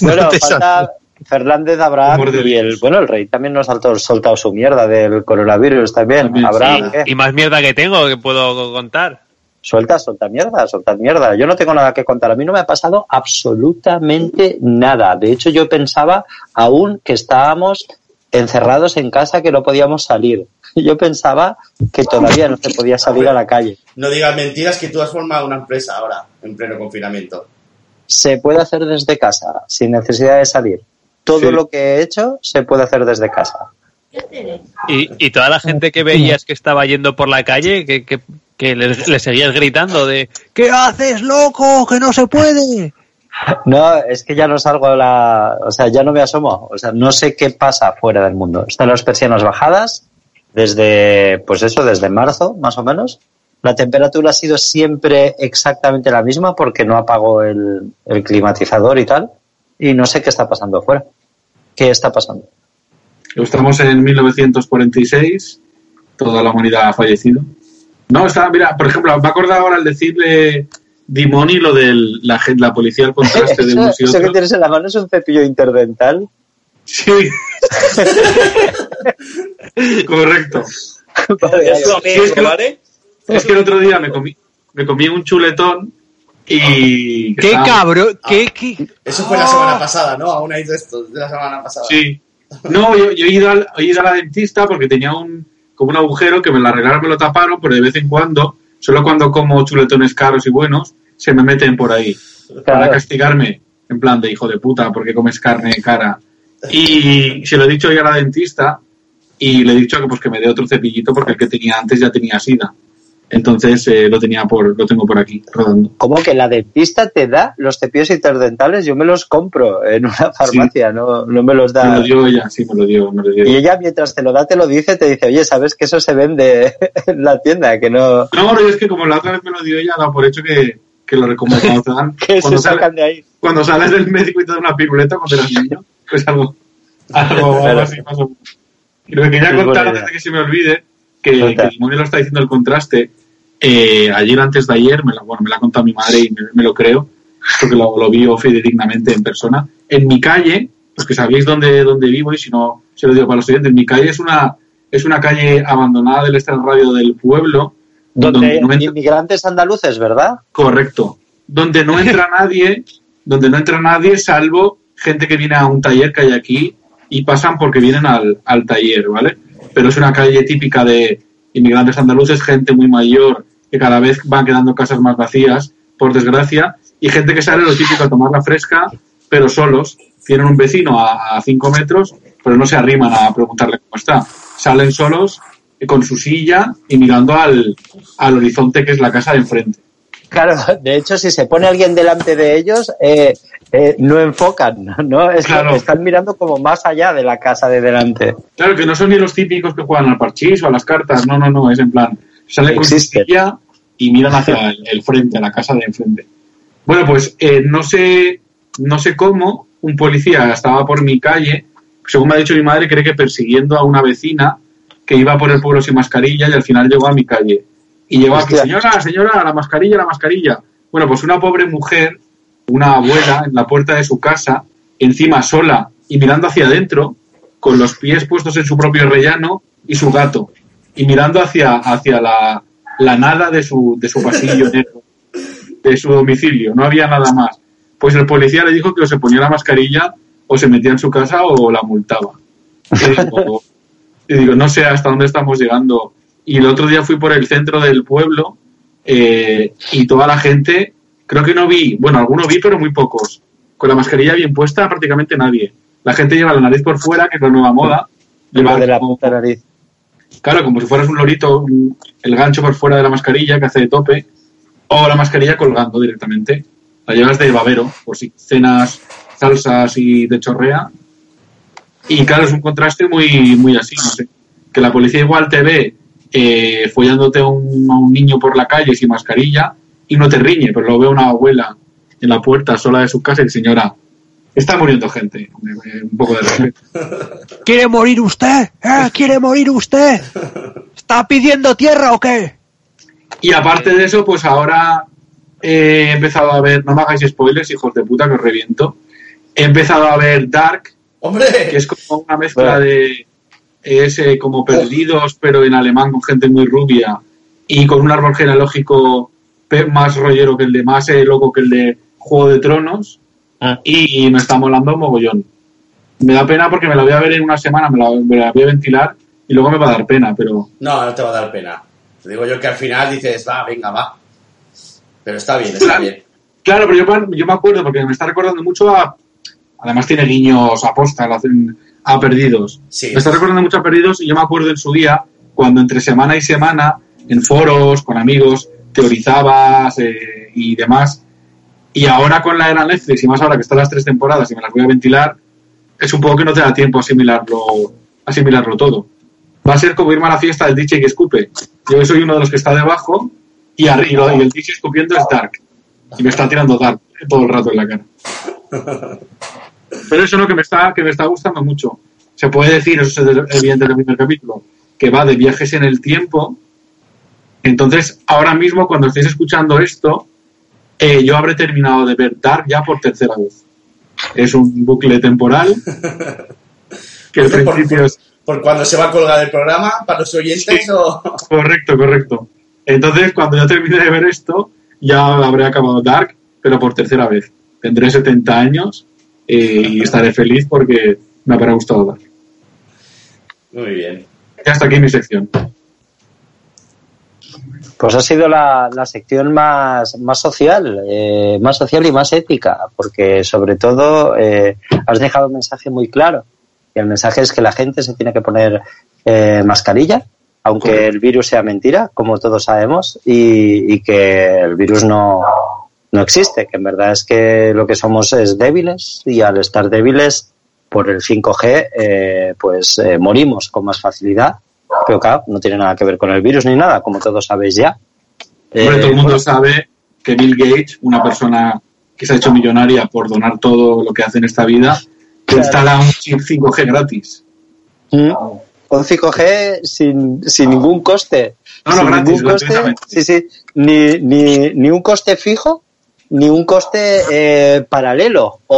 Bueno, no te falta Fernández Abraham y el, bueno, el rey también nos ha soltado su mierda del coronavirus también. También, Abraham, sí. ¿qué? Y más mierda que tengo que puedo contar. Suelta, suelta mierda, suelta mierda. Yo no tengo nada que contar. A mí no me ha pasado absolutamente nada. De hecho, yo pensaba aún que estábamos encerrados en casa, que no podíamos salir. Yo pensaba que todavía no se podía salir a la calle. No digas mentiras que tú has formado una empresa ahora, en pleno confinamiento. Se puede hacer desde casa, sin necesidad de salir. Todo Sí. lo que he hecho se puede hacer desde casa. Y, y toda la gente que veías que estaba yendo por la calle, que, que, que le, le seguías gritando de ¿Qué haces, loco? ¡Que no se puede! No, es que ya no salgo a la. O sea, ya no me asomo. O sea, no sé qué pasa fuera del mundo. Están las persianas bajadas desde, pues eso, desde marzo, más o menos. La temperatura ha sido siempre exactamente la misma porque no apago el, el climatizador y tal. Y no sé qué está pasando fuera. ¿Qué está pasando? Estamos en 1946, toda la humanidad ha fallecido. No, está, mira, por ejemplo, me acordado ahora al decirle Dimoni lo de la, policía al contraste de unos y eso que tienes en la mano es un cepillo interdental. Sí. Correcto. Vale, Es es que- ¿vale? Es que el otro día me comí, me comí un chuletón y... ¡Qué cabrón! ¿Qué, qué? Eso fue la semana pasada, ¿no? Aún hay de estos de la semana pasada. Sí. No, yo, yo he, ido al- he ido a la dentista porque tenía un como un agujero que me lo arreglaron, me lo taparon, pero de vez en cuando, solo cuando como chuletones caros y buenos, se me meten por ahí. Para castigarme, en plan de hijo de puta, porque comes carne cara. Y se lo he dicho hoy a la dentista y le he dicho que pues que me dé otro cepillito porque el que tenía antes ya tenía sida. Entonces eh, lo tenía por, lo tengo por aquí, rodando. ¿Cómo que la dentista te da los cepillos interdentales? Yo me los compro en una farmacia, no, no me los Me da. lo dio ella, sí, me lo dio, me lo dio. Y ella mientras te lo da, te lo dice, te dice, oye, ¿sabes que eso se vende en la tienda? Que no, No, pero es que como la otra vez me lo dio ella, da por hecho que, que lo recomiendo que se cuando, sale- sacan de ahí. cuando sales del médico y te dan una piruleta cuando eras niño, pues algo, algo, algo Claro. así pasó. Y lo que quería Sí, contar antes de que se me olvide, que, que Simone lo está diciendo el contraste, eh, ayer antes de ayer, me la, bueno, me la ha contado mi madre y me, me lo creo, porque lo, lo vi fidedignamente en persona. En mi calle, los que sabéis dónde, dónde vivo y si no, se lo digo para los oyentes, mi calle es una, es una calle abandonada del extrarradio del pueblo, Donde no entra- inmigrantes andaluces, ¿verdad? Correcto. Donde no entra nadie, donde no entra nadie salvo gente que viene a un taller que hay aquí y pasan porque vienen al, al taller, ¿vale? Pero es una calle típica de inmigrantes andaluces, gente muy mayor, que cada vez van quedando casas más vacías, por desgracia, y gente que sale lo típico a tomar la fresca, pero solos. Tienen un vecino a, a cinco metros, pero no se arriman a preguntarle cómo está. Salen solos eh, con su silla y mirando al, al horizonte que es la casa de enfrente. Claro, de hecho, si se pone alguien delante de ellos, eh, eh, no enfocan, ¿no? Es que están mirando como más allá de la casa de delante. Claro, que no son ni los típicos que juegan al parchís o a las cartas, no, no, no, es en plan, sale con silla y miran hacia el, el frente, a la casa de enfrente. Bueno, pues eh, no sé no sé cómo un policía estaba por mi calle, según me ha dicho mi madre, cree que persiguiendo a una vecina que iba por el pueblo sin mascarilla y al final llegó a mi calle. Y llegó aquí, señora, señora, la mascarilla, la mascarilla. Bueno, pues una pobre mujer, una abuela, en la puerta de su casa, encima sola y mirando hacia adentro, con los pies puestos en su propio rellano y su gato, y mirando hacia, hacia la, la nada de su, de su pasillo negro, de su domicilio, no había nada más. Pues el policía le dijo que o se ponía la mascarilla o se metía en su casa o la multaba. Y digo, y digo, no sé hasta dónde estamos llegando. Y el otro día fui por el centro del pueblo eh, y toda la gente, creo que no vi, bueno, algunos vi, pero muy pocos. Con la mascarilla bien puesta, prácticamente nadie. La gente lleva la nariz por fuera, que es la nueva moda. Lleva de la como- puta nariz. Claro, como si fueras un lorito, el gancho por fuera de la mascarilla que hace de tope, o la mascarilla colgando directamente. La llevas de babero, por si cenas salsas y de chorrea. Y claro, es un contraste muy, muy así, no sé. Que la policía igual te ve eh, follándote un, a un niño por la calle sin mascarilla y no te riñe, pero lo ve una abuela en la puerta sola de su casa y dice, señora, está muriendo gente. Hombre, eh, Un poco de respeto. ¿Quiere morir usted? ¿Eh? ¿Quiere morir usted? ¿Está pidiendo tierra o qué? Y aparte de eso, pues ahora he empezado a ver, no me hagáis spoilers, hijos de puta, que os reviento. He empezado a ver Dark, que ¡Hombre! es como una mezcla Bueno. de. Es eh, como perdidos, pero en alemán con gente muy rubia y con un árbol genealógico más rollero que el de, más eh, loco que el de Juego de Tronos. Ah. Y me está molando mogollón. Me da pena porque me la voy a ver en una semana, me la, me la voy a ventilar y luego me va a dar pena, pero No, no te va a dar pena. Te digo yo que al final dices, va, venga, va. Pero está bien, está bien. Claro, pero yo, yo me acuerdo porque me está recordando mucho a. Además, tiene guiños a posta, a perdidos. Sí. Me está recordando mucho a perdidos y yo me acuerdo en su día, cuando entre semana y semana, en foros, con amigos, teorizabas eh, y demás, Y ahora con la era Netflix y más ahora que están las tres temporadas y me las voy a ventilar, es un poco que no te da tiempo asimilarlo, asimilarlo todo. Va a ser como irme a la fiesta del DJ que escupe. Yo soy uno de los que está debajo y, arriba, y el DJ escupiendo es Dark. Y me está tirando Dark todo el rato en la cara. Pero eso es lo que me está, que me está gustando mucho. Se puede decir, eso es evidente en el primer capítulo, que va de viajes en el tiempo. Entonces, ahora mismo, cuando estéis escuchando esto, eh, yo habré terminado de ver Dark ya por tercera vez. Es un bucle temporal que al Esto por- principio es ¿Por cuando se va a colgar el programa? ¿Para los oyentes o...? Correcto, correcto. Entonces, cuando ya termine de ver esto, ya habré acabado Dark, pero por tercera vez. Tendré 70 años eh, y estaré feliz porque me habrá gustado Dark. Muy bien. Y hasta aquí mi sección. Pues ha sido la, la sección más, más social, eh, más social y más ética, porque sobre todo eh, has dejado un mensaje muy claro. Y el mensaje es que la gente se tiene que poner eh, mascarilla, aunque el virus sea mentira, como todos sabemos, y, y que el virus no, no existe, que en verdad es que lo que somos es débiles y al estar débiles por el 5G, eh, pues eh, morimos con más facilidad. Pero claro, no tiene nada que ver con el virus ni nada, como todos sabéis ya. Hombre, Eh, todo el mundo bueno, sabe que Bill Gates, una persona que se ha hecho millonaria por donar todo lo que hace en esta vida, te Claro. instala un chip 5G gratis. mm, un 5G sin, sin ningún coste. No, no, Sin gratis, ningún coste, sí, sí, ni, ni, ni un coste fijo, ni un coste eh, paralelo, o,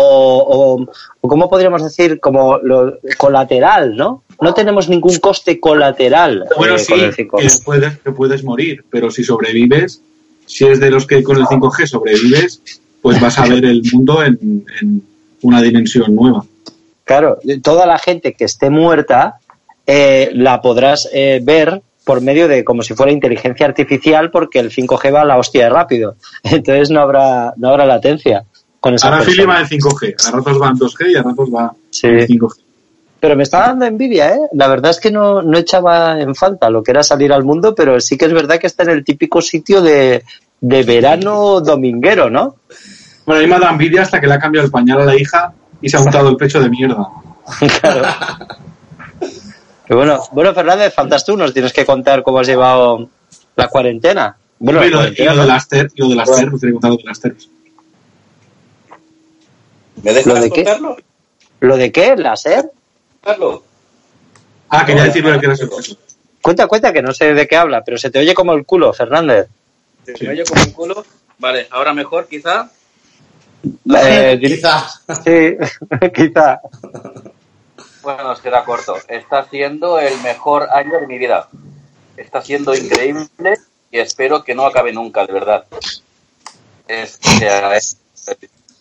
o, o ¿cómo podríamos decir? Como lo, colateral, ¿no? No tenemos ningún coste colateral Bueno, eh, sí, 5G. que puedes, que puedes morir, pero si sobrevives, si es de los que con el 5G sobrevives, pues vas a ver el mundo en, en una dimensión nueva. Claro, toda la gente que esté muerta eh, la podrás eh, ver por medio de como si fuera inteligencia artificial porque el 5G va a la hostia de rápido. Entonces no habrá no habrá latencia con esa Ahora Philly va en 5G, a ratos va en 2G y a ratos va Sí. en 5G. Pero me está dando envidia, ¿eh? La verdad es que no, no echaba en falta lo que era salir al mundo, pero sí que es verdad que está en el típico sitio de, de verano dominguero, ¿no? Bueno, a mí me da envidia hasta que le ha cambiado el pañal a la hija y se ha untado el pecho de mierda. Claro. Pero bueno, bueno, Fernández, faltas tú, nos tienes que contar cómo has llevado la cuarentena. Bueno, la y lo, de- y lo de ¿no? las ter, lo de las ter, no te he contado de las ter. ¿Me ¿Lo de qué? ¿Lo de qué? ¿Láser? Contarlo. Ah, quería decirle que era. Cuenta, cuenta, que no sé de qué habla, pero se te oye como el culo, Fernández. ¿Se me oye como un culo? Vale, ahora mejor quizá. Eh, Quizá. sí, quizá. Bueno, nos queda corto. Está siendo el mejor año de mi vida. Está siendo increíble y espero que no acabe nunca, de verdad. Es, es-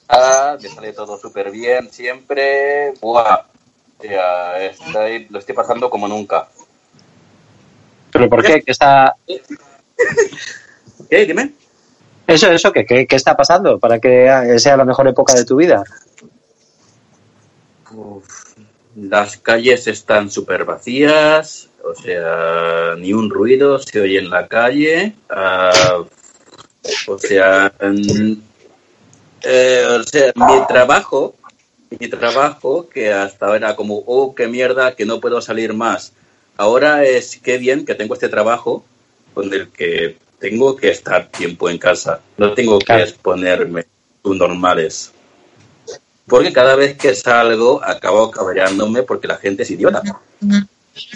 ah, me sale todo súper bien siempre. Buah. Sea, estoy- lo estoy pasando como nunca. ¿Pero por qué? ¿Qué está... ¿Qué? Dime. Eso, eso, ¿qué, qué, qué está pasando para que sea la mejor época de tu vida? Uf, las calles están súper vacías, o sea, ni un ruido se oye en la calle. ah, o sea, mm, eh, o sea, mi trabajo, mi trabajo, que hasta ahora era como, oh, qué mierda, que no puedo salir más. Ahora es qué bien que tengo este trabajo con el que tengo que estar tiempo en casa. No tengo que exponerme normales. Porque cada vez que salgo acabo cabreándome porque la gente es idiota.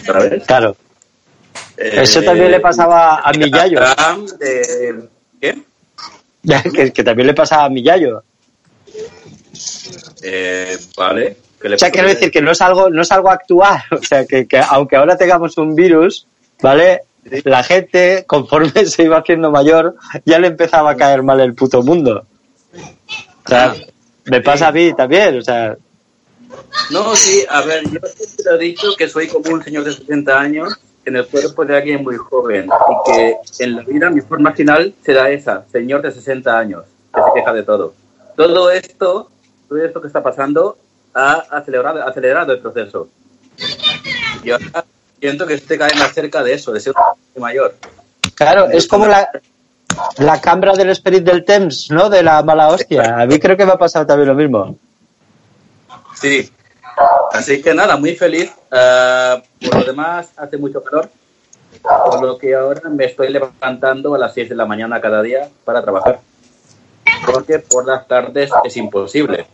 ¿Sabes? Claro. Eso Eh, también le pasaba a mi yayo. Eh, ¿Qué? Que, que también le pasaba a mi yayo. Eh, vale. ¿Qué le O sea, quiero decir que no es algo, no es algo actual. O sea, que, que aunque ahora tengamos un virus, ¿vale? La gente, conforme se iba haciendo mayor, ya le empezaba a caer mal el puto mundo. O sea, me pasa a mí también, o sea, No, sí, a ver, yo siempre he dicho que soy como un señor de 60 años en el cuerpo de alguien muy joven y que en la vida mi forma final será esa, señor de 60 años, que se queja de todo. Todo esto, todo esto que está pasando ha acelerado, acelerado el proceso. Y ahora siento que cada vez más cerca de eso, de ser mayor. claro, es como la, La cambra del Spirit del Thames, ¿no? De la mala hostia. A mí creo que me ha pasado también lo mismo. Sí. Así que nada, muy feliz. Eh, por lo demás, hace mucho calor. Por lo que ahora me estoy levantando a las 6 de la mañana cada día para trabajar. Porque por las tardes es imposible.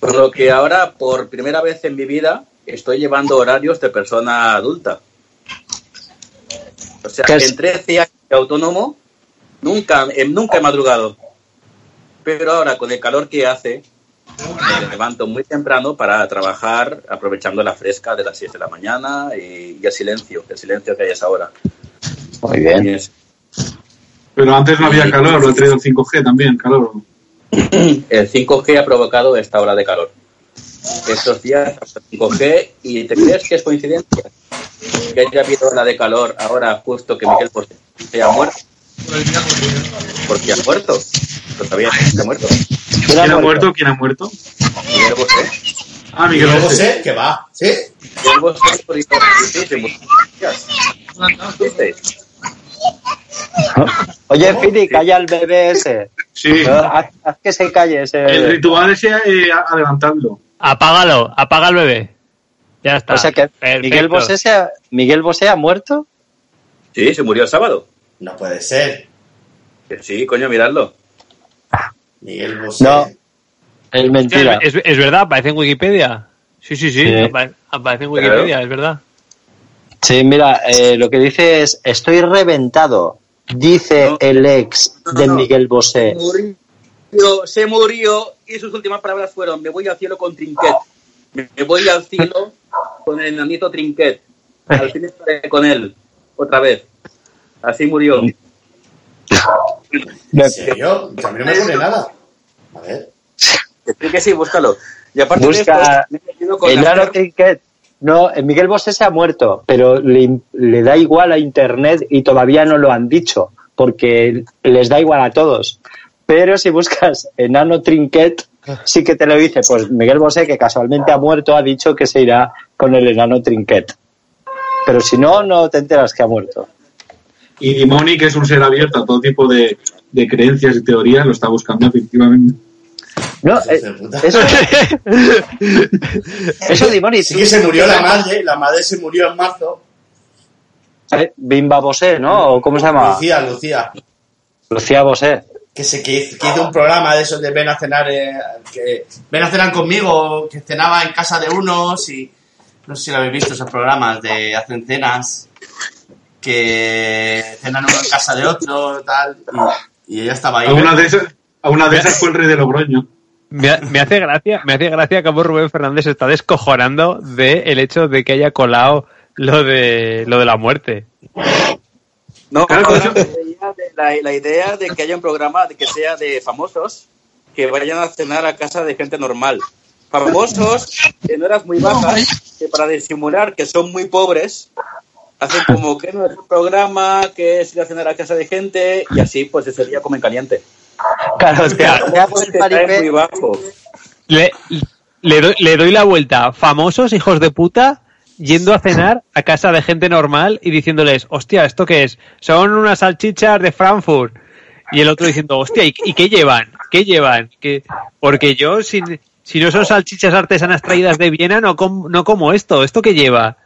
Por lo que ahora, por primera vez en mi vida, estoy llevando horarios de persona adulta. O sea, en 13 años de autónomo, nunca, eh, nunca he madrugado. Pero ahora, con el calor que hace, me levanto muy temprano para trabajar, aprovechando la fresca de las 6 de la mañana y, y el silencio, el silencio que hay a esa hora. Muy bien. Es- Pero antes no había calor, lo he traído el 5G también, calor. El 5G ha provocado esta ola de calor. Estos días, hasta 5G, y ¿te crees que es coincidencia? Que haya habido ola de calor ahora, justo que Miguel Bosé se ha muerto. Porque ha muerto. Pero se ha muerto. ¿Quién ha muerto? ¿Quién ha muerto? Miguel Bosé. Ah, Miguel Miguel Bosé. Bosé, que va, ¿sí? Miguel Bosé por. Oye, Fili, calla al bebé ese. Sí. Haz, haz que se calle ese El bebé. ritual es eh, adelantarlo. Apágalo, apaga al bebé. Ya está. O sea que Perfecto. Miguel Bosé, se ha, Miguel Bosé ha muerto. Sí, se murió el sábado. No puede ser. Sí, coño, miradlo. Miguel Bosé. No. Es mentira. Es, es verdad, aparece en Wikipedia. Sí, sí, sí, Sí. apa- aparece en Wikipedia, es verdad. Sí, mira, eh, lo que dice es, estoy reventado, dice No. el ex No, de no. Miguel Bosé. Murió, se murió y sus últimas palabras fueron, me voy al cielo con Trinquet. Me voy al cielo con el enanito Trinquet. Al fin estaré con él, otra vez. Así murió. ¿En serio? Que a mí no me pone nada. A ver. Sí que sí, búscalo. Y aparte Busca de esto, me he. Trinquet. No, eh, Miguel Bosé se ha muerto, pero le, le da igual a Internet y todavía no lo han dicho, porque les da igual a todos. Pero si buscas Enano Trinquet, sí que te lo dice. Pues Miguel Bosé, que casualmente ha muerto, ha dicho que se irá con el Enano Trinquet. Pero si no, no te enteras que ha muerto. Y Dimoni, que es un ser abierto a todo tipo de, de creencias y teorías, lo está buscando efectivamente. No, eh, eso, eso Dimoni, Sí que se murió la madre, la madre se murió en marzo. Eh, Bimba Bosé, ¿no? ¿O ¿Cómo se llama? Lucía, Lucía. Lucía Bosé. Que, se, que, hizo, que hizo un programa de esos de ven a cenar, eh, que ven a cenar conmigo, que cenaba en casa de unos y no sé si lo habéis visto esos programas de hacen cenas, que cenan uno en casa de otro, tal, y, y ella estaba ahí. A una de esas, a una de esas fue el rey de Logroño. Me, ha- me hace gracia, me hace gracia cómo Rubén Fernández se está descojonando de el hecho de que haya colado lo de lo de la muerte. No, Claro, me veía de la, la idea de que haya un programa de que sea de famosos que vayan a cenar a casa de gente normal. Famosos en horas muy bajas que para disimular que son muy pobres hacen como que no es un programa que es ir a cenar a casa de gente y así pues ese día comen caliente. Claro, Que cae paripé. muy bajo. Le, le, doy, le doy la vuelta. Famosos hijos de puta yendo a cenar a casa de gente normal y diciéndoles, hostia, ¿esto qué es? Son unas salchichas de Frankfurt. Y el otro diciendo, hostia, ¿y, y qué llevan? ¿Qué llevan? ¿Qué? Porque yo, si, si no son salchichas artesanas traídas de Viena, no, com- no como esto. ¿Esto qué lleva?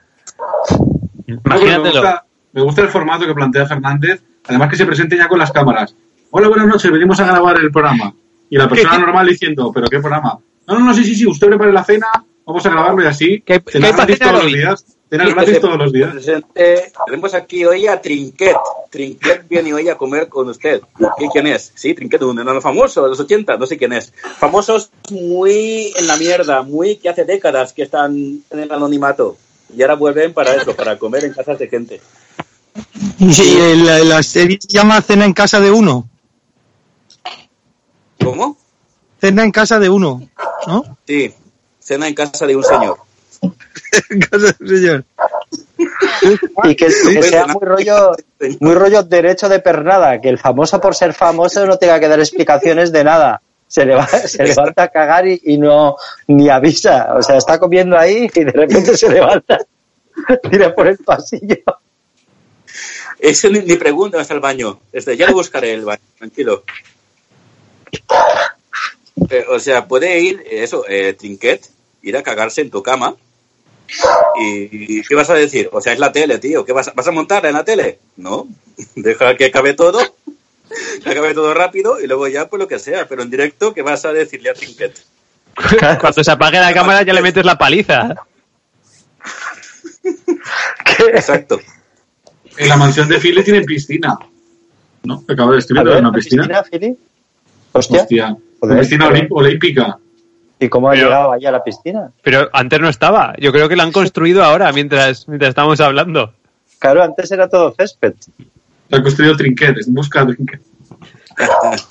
Me Imagínatelo. gusta, me gusta el formato que plantea Fernández, además que se presente ya con las cámaras. Hola, buenas noches, venimos a grabar el programa. Y la persona normal diciendo, ¿pero qué programa? No, no, no, sí, sí, sí, usted prepare la cena, vamos a grabarlo y así. ¿Qué- qué cenar hoy? días. Cenar Y gratis que se todos los días. presente- Tenemos aquí hoy a Trinquet. Trinquet viene hoy a comer con usted. ¿Qué- ¿Quién es? Sí, Trinquet, un enano famoso de los 80, no sé quién es. Famosos muy en la mierda, muy que hace décadas que están en el anonimato. Y ahora vuelven para eso, para comer en casas de gente. Sí, la, la serie se llama Cena en casa de uno. ¿Cómo? Cena en casa de uno, ¿no? Sí, cena en casa de un señor. En casa de un señor. Y que, sea muy rollo, muy rollo derecho de pernada, que el famoso por ser famoso no tenga que dar explicaciones de nada. Se, leva- se levanta a cagar y, y no ni avisa. O sea, está comiendo ahí y de repente se levanta, tira por el pasillo. Eso ni, ni pregunta hasta el baño. Este, ya lo buscaré el baño, tranquilo. Eh, o sea, puede ir, eso, eh, Trinquet, ir a cagarse en tu cama. Y, ¿qué vas a decir? O sea, es la tele, tío. ¿Qué vas, a- vas a montarla en la tele? No. Deja que acabe todo. Que acabe todo rápido y luego ya, pues lo que sea. Pero en directo, ¿qué vas a decirle a Trinquet? Cuando se apague la cámara ya le metes la paliza. Exacto. En la mansión de Philly tienen piscina. ¿No? Acabo de ver, una piscina. Fili? Hostia. Hostia. Joder, Una piscina olímpica. ¿Y cómo ha Pero- llegado allá a la piscina? Pero antes no estaba. Yo creo que la han construido ahora mientras, mientras estamos hablando. Claro, antes era todo césped. Se ha construido trinquetes. Busca trinquetes.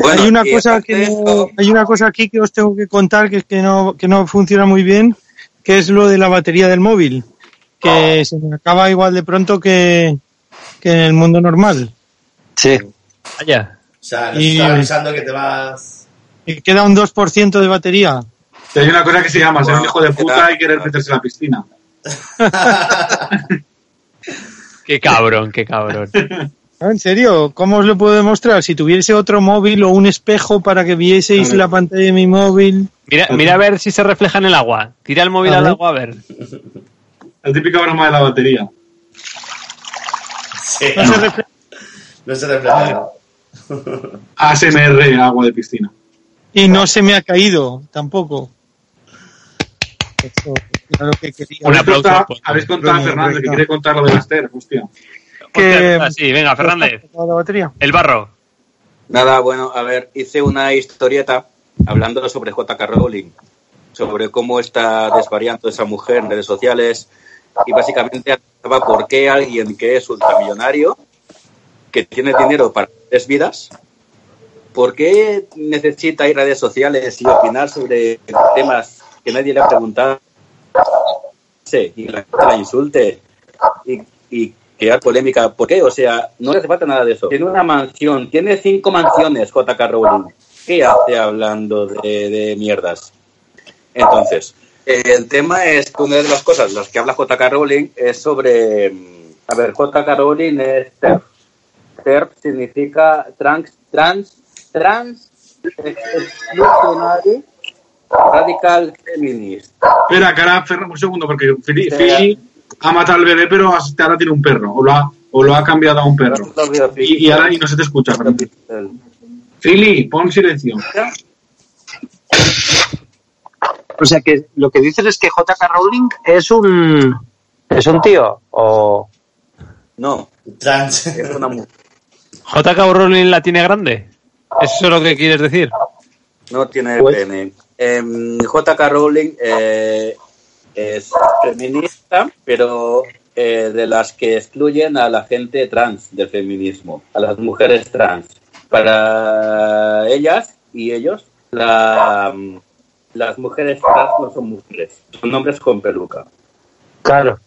Bueno, hay una cosa que no- hay una cosa aquí que os tengo que contar que es que no que no funciona muy bien, que es lo de la batería del móvil, que se me acaba igual de pronto que, que en el mundo normal. Sí. Vaya. O sea, nos Y- está avisando que te vas. Y queda un 2% de batería. Hay una cosa que se llama ser un hijo de puta y querer meterse en la piscina. Qué cabrón, qué cabrón. ¿En serio? ¿Cómo os lo puedo demostrar? Si tuviese otro móvil o un espejo para que vieseis la pantalla de mi móvil. Mira, mira a ver si se refleja en el agua. Tira el móvil al agua a ver. La típica broma de la batería. Sí. No se refleja. No se refleja. ASMR, agua de piscina. Y no se me ha caído tampoco. Eso era lo que quería. Un Habéis aplauso, contado, habéis contado a Fernández que quiere contar lo de las TERF, hostia. Que- Hostia, sí, venga, Fernández. La batería. El barro. Nada, bueno, a ver, hice una historieta hablando sobre J.K. Rowling, sobre cómo está desvariando esa mujer en redes sociales y básicamente hablaba por qué alguien que es ultramillonario, que tiene dinero para tres vidas, ¿por qué necesita ir a redes sociales y opinar sobre temas que nadie le ha preguntado? Y la gente la insulte y, crear polémica. ¿Por qué? O sea, no le hace falta nada de eso. Tiene una mansión, tiene cinco mansiones J.K. Rowling. ¿Qué hace hablando de, de mierdas? Entonces, el tema es que una de las cosas las que habla J.K. Rowling es sobre... mm, A ver, J.K. Rowling es TERF. TERF significa trans... trans... trans... exclusionary radical feminist. Espera, cara, Fernández, un segundo, porque Philly, Espera. Philly ha matado al bebé, pero hasta ahora tiene un perro. O lo ha, o lo ha cambiado a un perro. Y, y ahora y no se te escucha, Fernández. Philly, pon silencio. O sea que lo que dices es que JK Rowling es un es un tío o No, Trans. es una mujer. ¿JK Rowling la tiene grande? ¿Eso es lo que quieres decir? No tiene Pues- pene. Em, J.K. Rowling eh, es feminista, pero eh, de las que excluyen a la gente trans del feminismo, a las mujeres trans. Para ellas y ellos, la, las mujeres trans no son mujeres, son hombres con peluca. claro.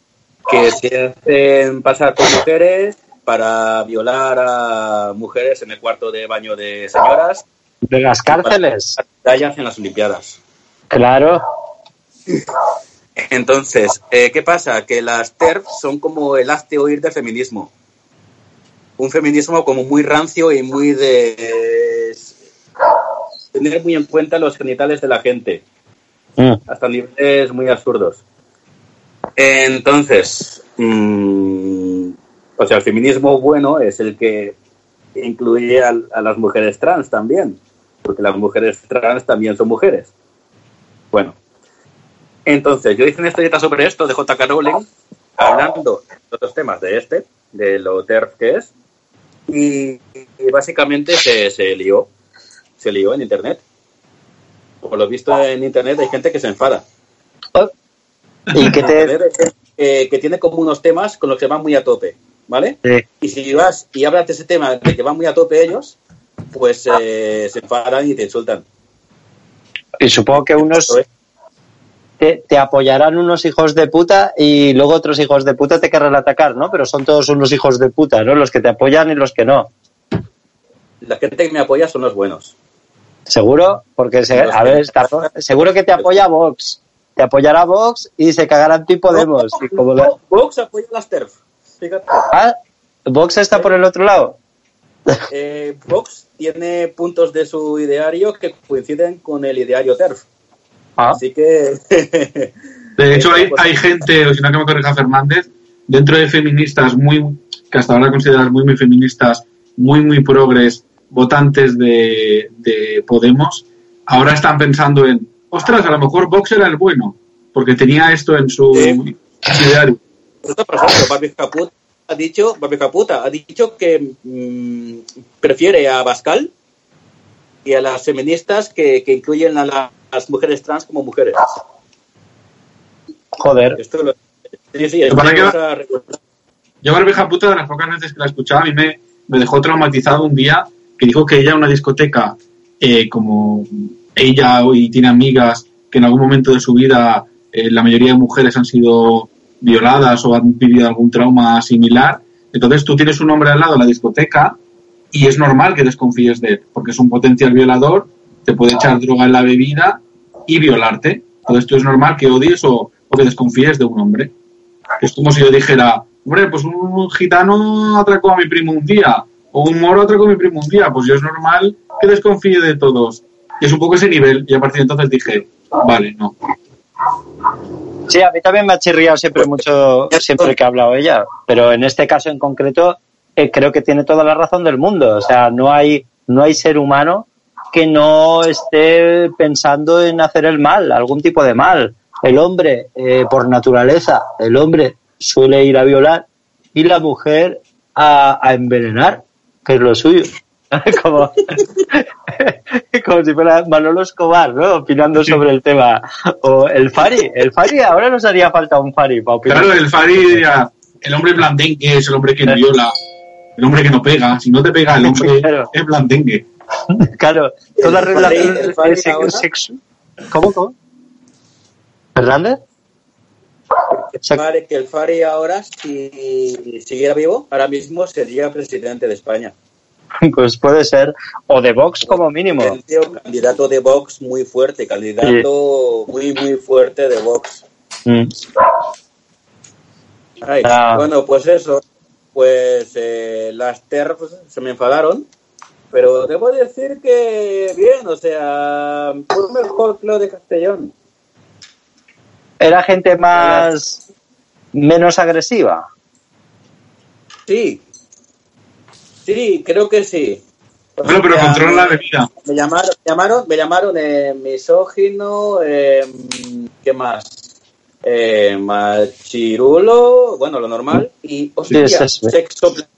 Que se hacen pasar por mujeres para violar a mujeres en el cuarto de baño de señoras De las cárceles. medallas en las Olimpiadas. Claro. Entonces, eh, ¿qué pasa? Que las TERF son como el hazte oír del feminismo. Un feminismo como muy rancio y muy de tener muy en cuenta los genitales de la gente, Mm. hasta niveles muy absurdos. Entonces, mm, o sea, el feminismo bueno es el que incluye al- a, las mujeres trans también, porque las mujeres trans también son mujeres. Bueno, entonces yo hice una historieta sobre esto de J.K. Rowling, hablando de otros temas de este, de lo TERF que es, y, y básicamente se, se lió, se lió en Internet. Por lo visto en Internet hay gente que se enfada. ¿Y qué te Eh, que tiene como unos temas con los que van muy a tope, ¿vale? Sí. Y si vas y hablas de ese tema de que van muy a tope ellos, pues eh, se enfadan y te insultan. y supongo que unos te, te apoyarán unos hijos de puta y luego otros hijos de puta te querrán atacar, ¿no? Pero son todos unos hijos de puta, ¿no? Los que te apoyan y los que no. La gente que me apoya son los buenos. Seguro, porque se- a ver, está- seguro que te apoya Vox. Te apoyará Vox y se cagará en ti Podemos. La- Vox apoya las TERF. Fíjate. Ah, Vox está por el otro lado. Eh, Vox tiene puntos de su ideario que coinciden con el ideario TERF. Ah, Así que. De hecho, hay, Pues- hay gente, o si no que me corrija Fernández, dentro de feministas muy, que hasta ahora consideras muy, muy feministas, muy, muy progres, votantes de, de Podemos, ahora están pensando en, ostras, a lo mejor Vox era el bueno, porque tenía esto en su Sí. ideario. Por ejemplo, Barbie Caput ha dicho, Barbie Caputa ha dicho que mm, prefiere a Bascal y a las feministas que, que incluyen a la- las mujeres trans como mujeres. joder. Esto lo, sí, sí, es Lo que pasa una que- cosa regular. Yo, Barbija Puta, de las pocas veces que la escuchaba, a mí me, me dejó traumatizado un día que dijo que ella en una discoteca, eh, como ella hoy tiene amigas que en algún momento de su vida eh, la mayoría de mujeres han sido violadas o han vivido algún trauma similar, entonces tú tienes un hombre al lado en la discoteca y es normal que desconfíes de él, porque es un potencial violador, te puede echar droga en la bebida y violarte. Entonces tú es normal que odies o, o que desconfíes de un hombre. Es como si yo dijera, hombre, pues un gitano atracó a mi primo un día, o un moro atracó a mi primo un día, pues yo es normal que desconfíe de todos. Y es un poco ese nivel, y a partir de entonces dije, vale, no. Sí, a mí también me ha chirriado siempre mucho, siempre que ha hablado ella, pero en este caso en concreto eh, creo que tiene toda la razón del mundo. O sea, no hay, no hay ser humano que no esté pensando en hacer el mal, algún tipo de mal. El hombre, eh, por naturaleza, el hombre suele ir a violar y la mujer a, a envenenar, que es lo suyo. como, como si fuera Manolo Escobar, ¿no? Opinando sobre el tema. O el Fari. El Fari, ahora nos haría falta un Fari para opinar. Claro, el Fari diría, el hombre blandengue es el hombre que no viola, el hombre que no pega. Si no te pega el hombre, Claro. es blandengue. Claro, toda El Fari- relación el Fari sexo. ¿Cómo, cómo? ¿Fernández? Fari- que el Fari ahora, si siguiera vivo, ahora mismo sería presidente de España. Pues puede ser. O de Vox como mínimo. Candidato de Vox muy fuerte, candidato muy, muy fuerte de Vox. Mm. Ay, Ah. Bueno, pues eso. Pues eh, las TERFs se me enfadaron. Pero debo decir que bien, o sea, fue mejor que lo de Castellón. Era gente más. menos agresiva. Sí. Sí, creo que sí. O Bueno, pero controla la bebida. Me llamaron, me llamaron, me llamaron eh, misógino, eh, ¿qué más? Eh, machirulo, bueno, lo normal. Y, hostia, Sí, es. sexoplanista.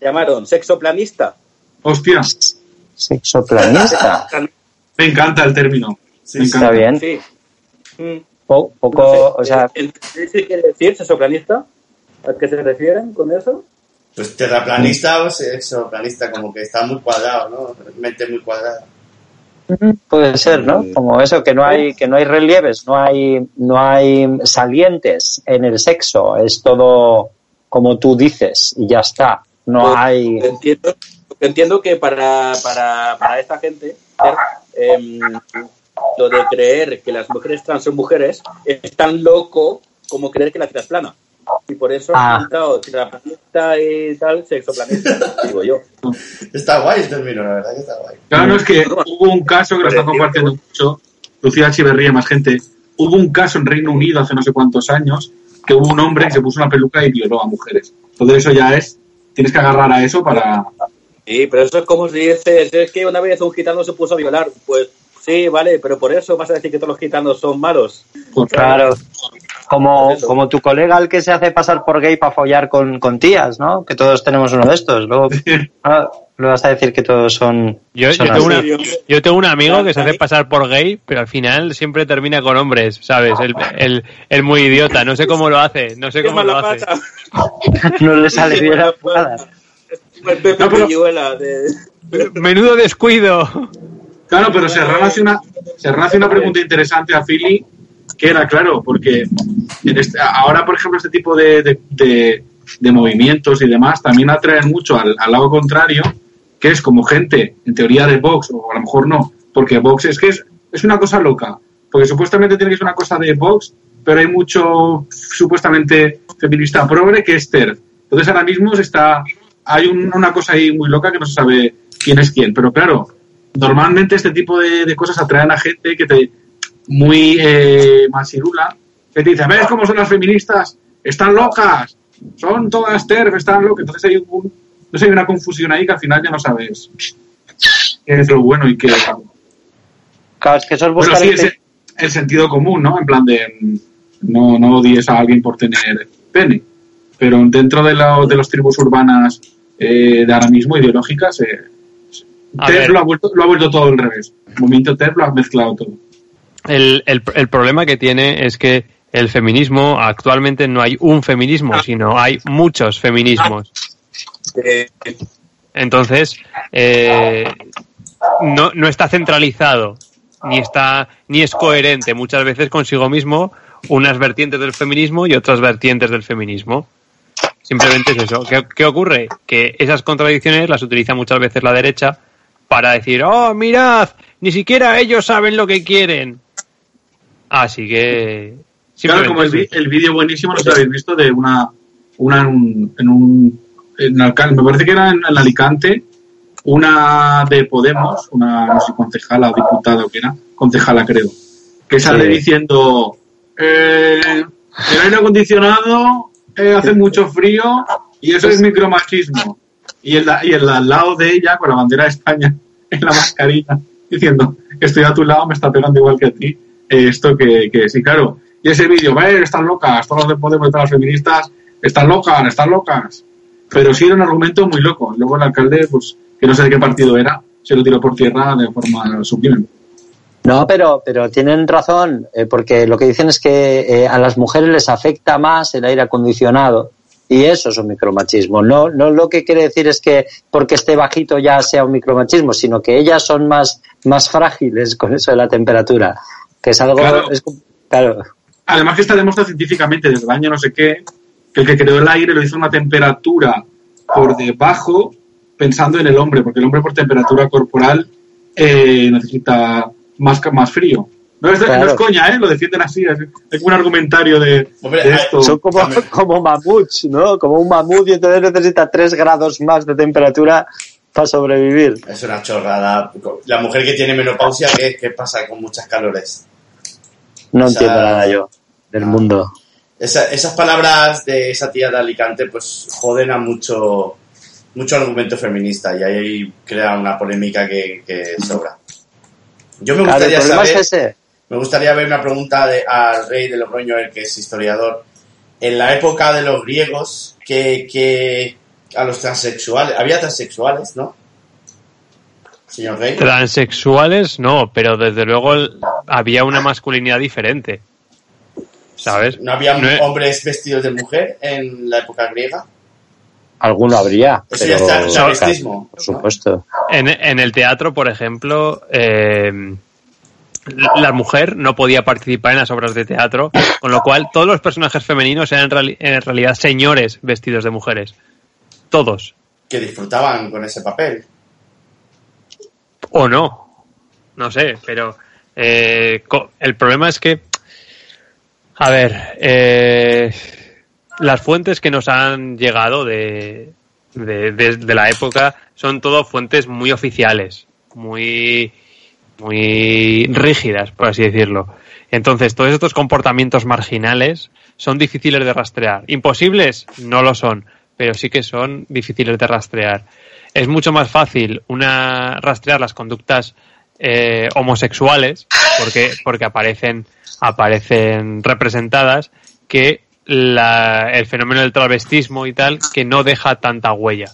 Me llamaron sexoplanista. Hostia, Sexoplanista. me encanta el término. Sí, me sí. encanta. Está bien. Sí. Mm, Po- no poco, sé, o sea, eh, ¿qué quiere decir sexoplanista? ¿A qué se refieren con eso? Pues terraplanista o sexoplanista, como que está muy cuadrado, ¿no? Mente muy cuadrada. puede ser, ¿no? Como eso, que no hay, que no hay relieves, no hay, no hay salientes en el sexo. Es todo como tú dices y ya está. No Pues, hay. Entiendo, entiendo que para, para, para esta gente, em, lo de creer que las mujeres trans son mujeres es tan loco como creer que la tierra es plana. Y por eso Ah. han pintado planeta y tal, sexoplaneta, digo yo. Está guay el término, la verdad que está guay. Claro, no, es que hubo un caso que lo está compartiendo mucho, Lucía Echeverría y más gente. Hubo un caso en Reino Unido hace no sé cuántos años que hubo un hombre que se puso una peluca y violó a mujeres. Entonces eso ya es, tienes que agarrar a eso para... Sí, pero eso es como si dices, es que una vez un gitano se puso a violar. Pues sí, vale, pero por eso vas a decir que todos los gitanos son malos. por- Claro. Como, como tu colega el que se hace pasar por gay para follar con, con tías, ¿no? Que todos tenemos uno de estos. Luego ah, le vas a decir que todos son. Yo, son yo tengo así. una, yo tengo un amigo que se hace pasar por gay, pero al final siempre termina con hombres, ¿sabes? El, el, el muy idiota, no sé cómo lo hace, no sé ¡Qué cómo lo hace. No le sale bien la jugada. Menudo descuido. Claro, pero Serrano hace una, Serrano hace una pregunta interesante a Philly, que era, claro, porque en este- ahora, por ejemplo, este tipo de, de- de- de movimientos y demás también atraen mucho al, al lado contrario, que es como gente, en teoría de Vox, o a lo mejor no, porque Vox es que es, es una cosa loca, porque supuestamente tiene que ser una cosa de Vox, pero hay mucho supuestamente feminista progre que es TERF. Entonces ahora mismo se está, hay un- una cosa ahí muy loca que no se sabe quién es quién. Pero claro, normalmente este tipo de, de cosas atraen a gente que te muy eh, masirula, que te dice, ¿ves cómo son las feministas? Están locas, son todas TERF, están locas. Entonces hay, un, entonces hay una confusión ahí que al final ya no sabes qué es lo bueno y qué es lo Claro, es que eso es buscar sí, el es el sentido común, ¿no? En plan de no, no odies a alguien por tener pene. Pero dentro de, la- de las tribus urbanas eh, de ahora mismo, ideológicas, eh, Ver. lo ha, vuelto, lo ha vuelto todo al revés. El movimiento TERF lo ha mezclado todo. El, el, el problema que tiene es que el feminismo, actualmente no hay un feminismo, sino hay muchos feminismos. Eh, Entonces, eh, no, no está centralizado, ni está, ni es coherente muchas veces consigo mismo unas vertientes del feminismo y otras vertientes del feminismo. Simplemente es eso. ¿Qué, qué ocurre? Que esas contradicciones las utiliza muchas veces la derecha para decir, oh, mirad, ni siquiera ellos saben lo que quieren. Así que... Claro, como el, el vídeo buenísimo, no lo habéis visto, de una, una en un, en un en me parece que era en, en Alicante, una de Podemos, una no sé, concejala o diputada o que era, concejala creo, que sale Sí. diciendo eh, el aire acondicionado eh, hace mucho frío y eso es micromachismo. Y el, y el al lado de ella, con la bandera de España en la mascarilla, diciendo estoy a tu lado, me está pegando igual que a ti, eh, esto que, que sí, claro. Y ese vídeo, "Eh, están locas, todos los de Podemos todas las feministas, están locas, están locas. Pero sí era un argumento muy loco. Luego el alcalde, pues, que no sé de qué partido era, se lo tiró por tierra de forma sublime. No, pero, pero tienen razón, eh, porque lo que dicen es que eh, a las mujeres les afecta más el aire acondicionado y eso es un micromachismo. No, no lo que quiere decir es que porque esté bajito ya sea un micromachismo, sino que ellas son más, más frágiles con eso de la temperatura, que es algo... Claro. es- claro. Además que está demostrado científicamente desde el año no sé qué, que el que creó el aire lo hizo a una temperatura por debajo pensando en el hombre, porque el hombre por temperatura corporal eh, necesita más, más frío. No es, no Claro. es coña, ¿eh? Lo defienden así, es, es un argumentario de, Hombre, de hay- esto. Son como, como mamuts, ¿no? Como un mamut y entonces necesita 3 grados más de temperatura para sobrevivir. Es una chorrada. La mujer que tiene menopausia, ¿qué, qué pasa con muchas calores? No O sea, entiendo nada yo del mundo. Esa- esas palabras de esa tía de Alicante, pues joden a mucho, mucho argumento feminista y ahí crea una polémica que, que sobra. Yo me Claro, el gustaría problema saber, es ese. Me gustaría ver una pregunta de- al rey de Logroño, el que es historiador. En la época de los griegos, que, que a los transexuales, había transexuales, ¿no? Señor rey. Transexuales no, pero desde luego el- había una masculinidad diferente. ¿Sabes? ¿No había No es- hombres vestidos de mujer en la época griega? Alguno habría. Eso pero, ya está, travestismo. Por supuesto. En, en el teatro, por ejemplo, eh, la mujer no podía participar en las obras de teatro, con lo cual todos los personajes femeninos eran en, reali- en realidad señores vestidos de mujeres. Todos. Que disfrutaban con ese papel. O no. No sé, pero eh, el problema es que, a ver, eh, las fuentes que nos han llegado de, de, de- de la época son todo fuentes muy oficiales, muy, muy rígidas, por así decirlo. Entonces, todos estos comportamientos marginales son difíciles de rastrear. ¿Imposibles? No lo son, pero sí que son difíciles de rastrear. Es mucho más fácil una rastrear las conductas eh, homosexuales, porque, porque aparecen, aparecen representadas, que la- el fenómeno del travestismo y tal, que no deja tanta huella.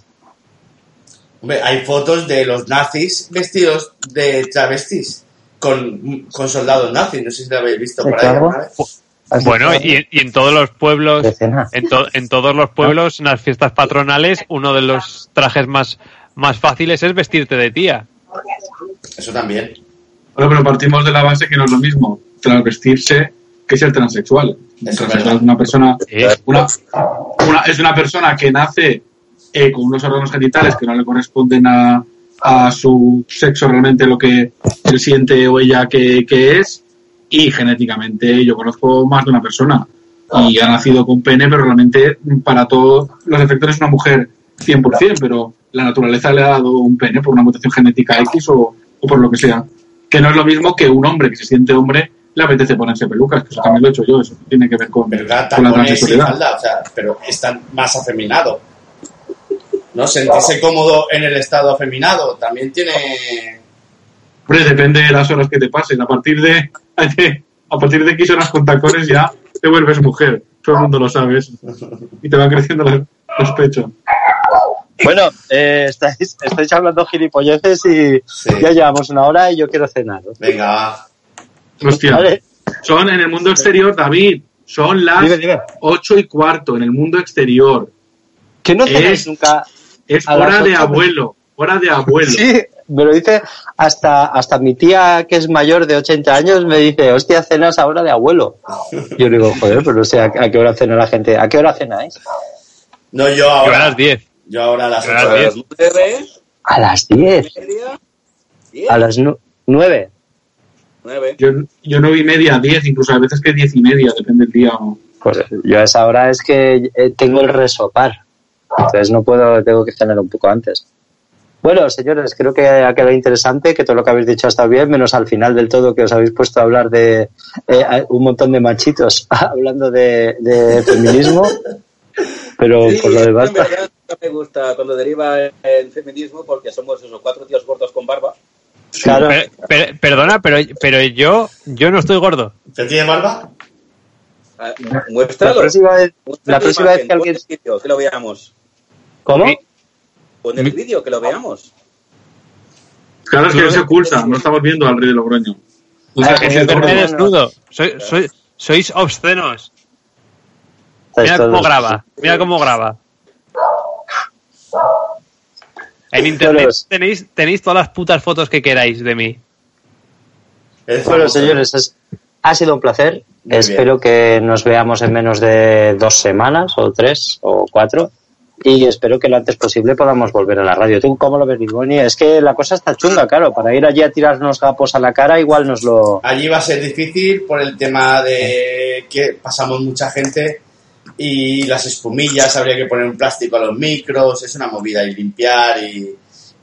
Hombre, hay fotos de los nazis vestidos de travestis con, con soldados nazis. No sé si lo habéis visto por ahí claro. alguna vez. ¿Has Bueno, y, y en todos los pueblos, en, to- en todos los pueblos, en las fiestas patronales, uno de los trajes más, más fáciles es vestirte de tía. Eso también. Bueno, pero partimos de la base que no es lo mismo transvestirse que ser transexual. Eso es una persona, Sí. una, una- es una persona que nace eh, con unos órganos genitales que no le corresponden a, a su sexo realmente lo que él siente o ella que, que es y genéticamente yo conozco más de una persona y ha nacido con pene, pero realmente para todos los efectos es una mujer 100%, pero la naturaleza le ha dado un pene por una mutación genética X o, o por lo que sea. Que no es lo mismo que un hombre que se siente hombre le apetece ponerse pelucas, que eso también lo he hecho yo, eso tiene que ver con, ¿Verdad? con la transexualidad. falda, o sea, pero están más afeminado. ¿No? Sentirse cómodo en el estado afeminado también tiene... Hombre, depende de las horas que te pasen. A partir de, a partir de X horas con tacones ya te vuelves mujer. Todo el mundo lo sabe eso. Y te van creciendo los, los pechos. Bueno, eh, estáis, estáis hablando gilipolleces y Sí. ya llevamos una hora y yo quiero cenar. Venga. Hostia. Vale. Son en el mundo exterior, David. Son las Dime, dime. ocho y cuarto en el mundo exterior. Que no cenáis Es- nunca. Es hora de abuelo. Hora de abuelo. Sí, me lo dice hasta, hasta mi tía, que es mayor de 80 años, me dice, hostia, cenas ahora de abuelo. Yo digo, joder, pero no sé a, a qué hora cena la gente. ¿A qué hora cenáis? No, yo Yo a ahora. las 10. Yo ahora a las Yo a las 8. A las nueve, A las 10. media, diez, A las nu- 9. nueve. Yo, yo no vi media, diez, incluso a veces que diez y media, depende del día. Pues yo a esa hora es que eh, tengo el resopar. Entonces no puedo, tengo que cenar un poco antes. Bueno, señores, creo que ha quedado interesante, que todo lo que habéis dicho ha estado bien, menos al final del todo que os habéis puesto a hablar de eh, un montón de machitos hablando de, de feminismo. Pero Sí, por lo demás, me gusta cuando deriva en feminismo porque somos esos cuatro tíos gordos con barba. claro, Per- per- perdona, pero, pero yo, yo no estoy gordo. ¿Te tiene barba? Ah, la Muéstralo. próxima vez, Muestra la próxima vez que alguien... el que lo veamos. ¿Cómo? Pon el vídeo, que lo veamos. Claro, es que él se oculta. No estamos viendo al rey de Logroño. O sea, Ah, que que no, no. desnudo. Soy, soy, sois obscenos. Mira cómo graba. Mira cómo graba. En internet tenéis, tenéis todas las putas fotos que queráis de mí. Es Bueno, señores, es- ha sido un placer. Muy espero que nos veamos en menos de dos semanas, o tres, o cuatro. Y espero que lo antes posible podamos volver a la radio. ¿Tú cómo lo ves, Boni? Es que la cosa está chunga, claro. Para ir allí a tirarnos gapos a la cara, igual nos lo. Allí va a ser difícil por el tema de que pasamos mucha gente y las espumillas, habría que poner un plástico a los micros, es una movida y limpiar y,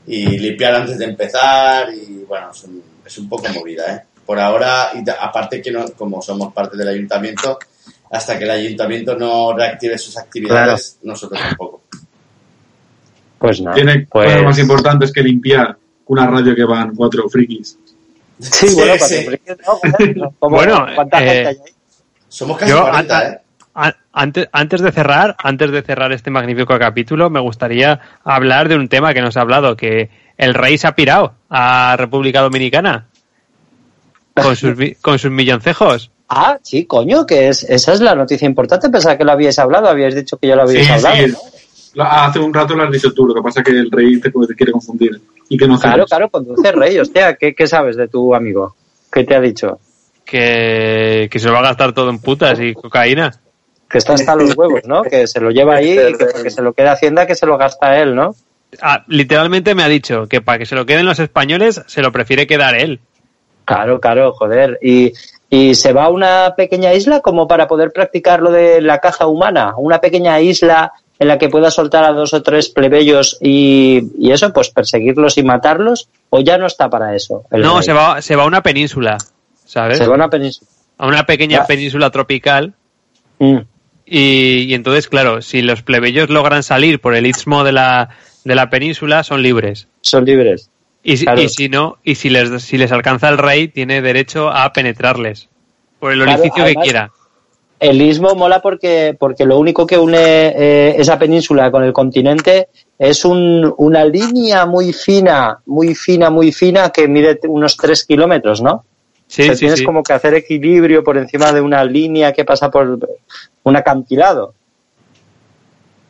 y limpiar antes de empezar y bueno, es un, es un poco movida, ¿eh? Por ahora, y aparte que no, como somos parte del ayuntamiento, hasta que el ayuntamiento no reactive sus actividades, nosotros tampoco. Pues nada. Tiene pues... cosas más importantes que limpiar una radio que van cuatro frikis. Sí, Sí, bueno, sí. no, joder, no, ¿cómo- Bueno, ¿cuánta eh, gente hay ahí? Somos casi Yo, 40, a- ¿eh? antes, antes de cerrar, antes de cerrar este magnífico capítulo, me gustaría hablar de un tema que nos ha hablado, que el rey se ha pirado a República Dominicana con sus, con sus milloncejos. Ah, sí, coño, que es, esa es la noticia importante. Pensaba que lo habíais hablado, habíais dicho que ya lo habíais Sí, hablado. sí. ¿no? Lo- Hace un rato lo has dicho tú, lo que pasa es que el rey te, te quiere confundir y que no Claro, claro, conduce rey. Hostia, ¿qué, ¿qué sabes de tu amigo? ¿Qué te ha dicho? Que, que se lo va a gastar todo en putas y cocaína. Que está hasta los huevos, ¿no? Que se lo lleva ahí y que, que se lo quede Hacienda, que se lo gasta él, ¿no? Ah, literalmente me ha dicho que para que se lo queden los españoles se lo prefiere quedar él. Claro, claro, joder. Y, y se va a una pequeña isla como para poder practicar lo de la caza humana. Una pequeña isla en la que pueda soltar a dos o tres plebeyos y, y eso, pues perseguirlos y matarlos. ¿O ya no está para eso? No, rey? se va, se va a una península, ¿sabes? Se va a una península. A una pequeña Ya. península tropical. Mm. Y, y entonces, claro, si los plebeyos logran salir por el istmo de la, de la península, son libres. Son libres. Y, si- Claro. y si no, y si les, si les alcanza el rey, tiene derecho a penetrarles. Por el Claro, orificio que quiera. El istmo mola porque, porque lo único que une eh, esa península con el continente es un- una línea muy fina, muy fina, muy fina que mide unos tres kilómetros, ¿no? Sí, O sea, sí, tienes sí. como que hacer equilibrio por encima de una línea que pasa por un acantilado.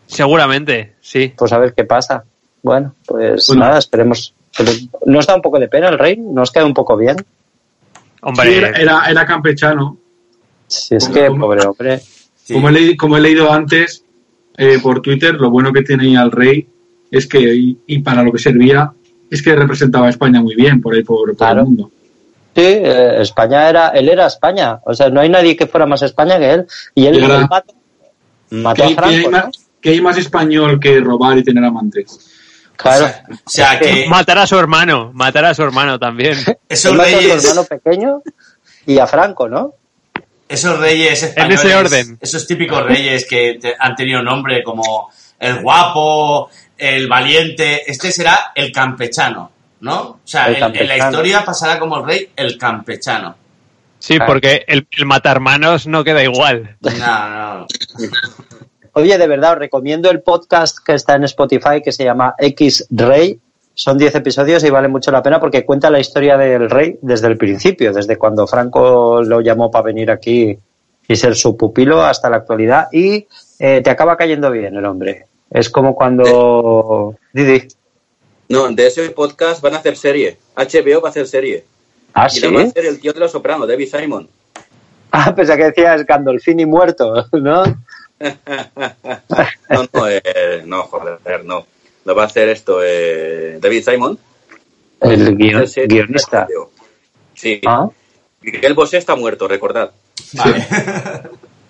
Seguramente, sí. Pues a ver qué pasa. Bueno, pues Bueno. nada, esperemos. Pero ¿Nos da un poco de pena el rey? ¿Nos queda un poco bien? Hombre, Sí, era, campechano. Si es ¿Cómo, que, pobre hombre. Sí. Como, he leído, como he leído antes eh, por Twitter, lo bueno que tenía el rey es que, y, y para lo que servía, es que representaba a España muy bien por ahí, por, por Claro. el mundo. eh, España era, él era España. O sea, no hay nadie que fuera más España que él. Y él, Era- él mató, mató ¿Qué a hay, qué hay Franco, más, ¿no? qué hay más español que robar y tener amantes? Claro. O sea, que Matar a su hermano, matar a su hermano también. esos mató a su reyes, hermano pequeño y a Franco, ¿no? esos reyes españoles, ese orden. esos típicos reyes que te- han tenido nombre como el guapo, el valiente, este será el campechano, ¿no? O sea, El en- en la historia pasará como el rey el campechano. Sí, Claro. porque el, el matar hermanos no queda igual. No, no. Oye, de verdad, os recomiendo el podcast que está en Spotify que se llama X Rey. Son 10 episodios y vale mucho la pena porque cuenta la historia del rey desde el principio, desde cuando Franco lo llamó para venir aquí y ser su pupilo hasta la actualidad. Y eh, te acaba cayendo bien el hombre. Es como cuando... Didi. No, de ese podcast van a hacer serie. HBO va a hacer serie. Ah, y sí. la va a hacer el tío de los soprano, David Simon. Ah, pensé que decías Gandolfini muerto, ¿no? No, no, eh, no, joder, no. Lo va a hacer esto, eh, David Simon. El guion- guionista. Sí. Ah, Miguel Bosé está muerto, recordad. Vale.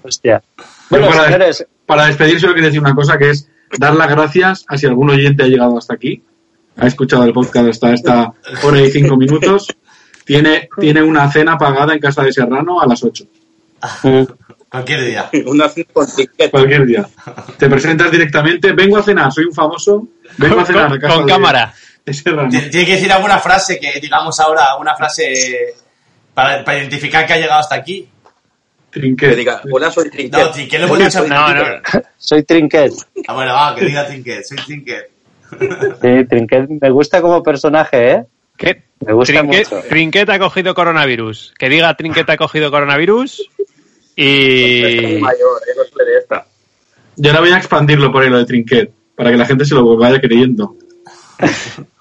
hostia. Bueno, para, señores, para despedir solo quería decir una cosa que es dar las gracias a si algún oyente ha llegado hasta aquí, ha escuchado el podcast hasta esta hora y cinco minutos, tiene, tiene una cena pagada en casa de Serrano a las 8, Cualquier día. Una cena con Trinquet. cualquier día. Te presentas directamente, vengo a cenar, soy un famoso, vengo a cenar a Con, casa con de- cámara. Tiene que decir alguna frase que digamos ahora, alguna frase para, para identificar que ha llegado hasta aquí. Trinquet. Que diga, hola, soy Trinquet. No, Trinquet lo puede Soy dicho- No, Trinquet. no. soy Trinquet. Ah, bueno, va, que diga Trinket, soy Trinket. Sí, Trinquet me gusta como personaje, ¿eh? ¿Qué? Me gusta Trinquet, mucho. Trinquet ha cogido coronavirus. Que diga Trinquet ha cogido coronavirus. Y. mayor, eh, no suele de esta. Y ahora voy a expandirlo por ahí lo de Trinquet, para que la gente se lo vaya creyendo.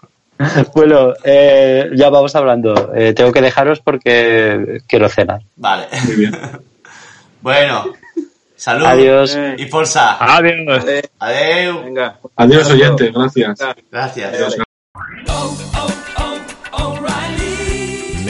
Bueno, eh, ya vamos hablando. Eh, tengo que dejaros porque quiero cenar. Vale. Muy bien. bueno, salud. Adiós. Y forza. Adiós. Adeu. venga. Adiós, oyentes, gracias. Gracias. Adiós.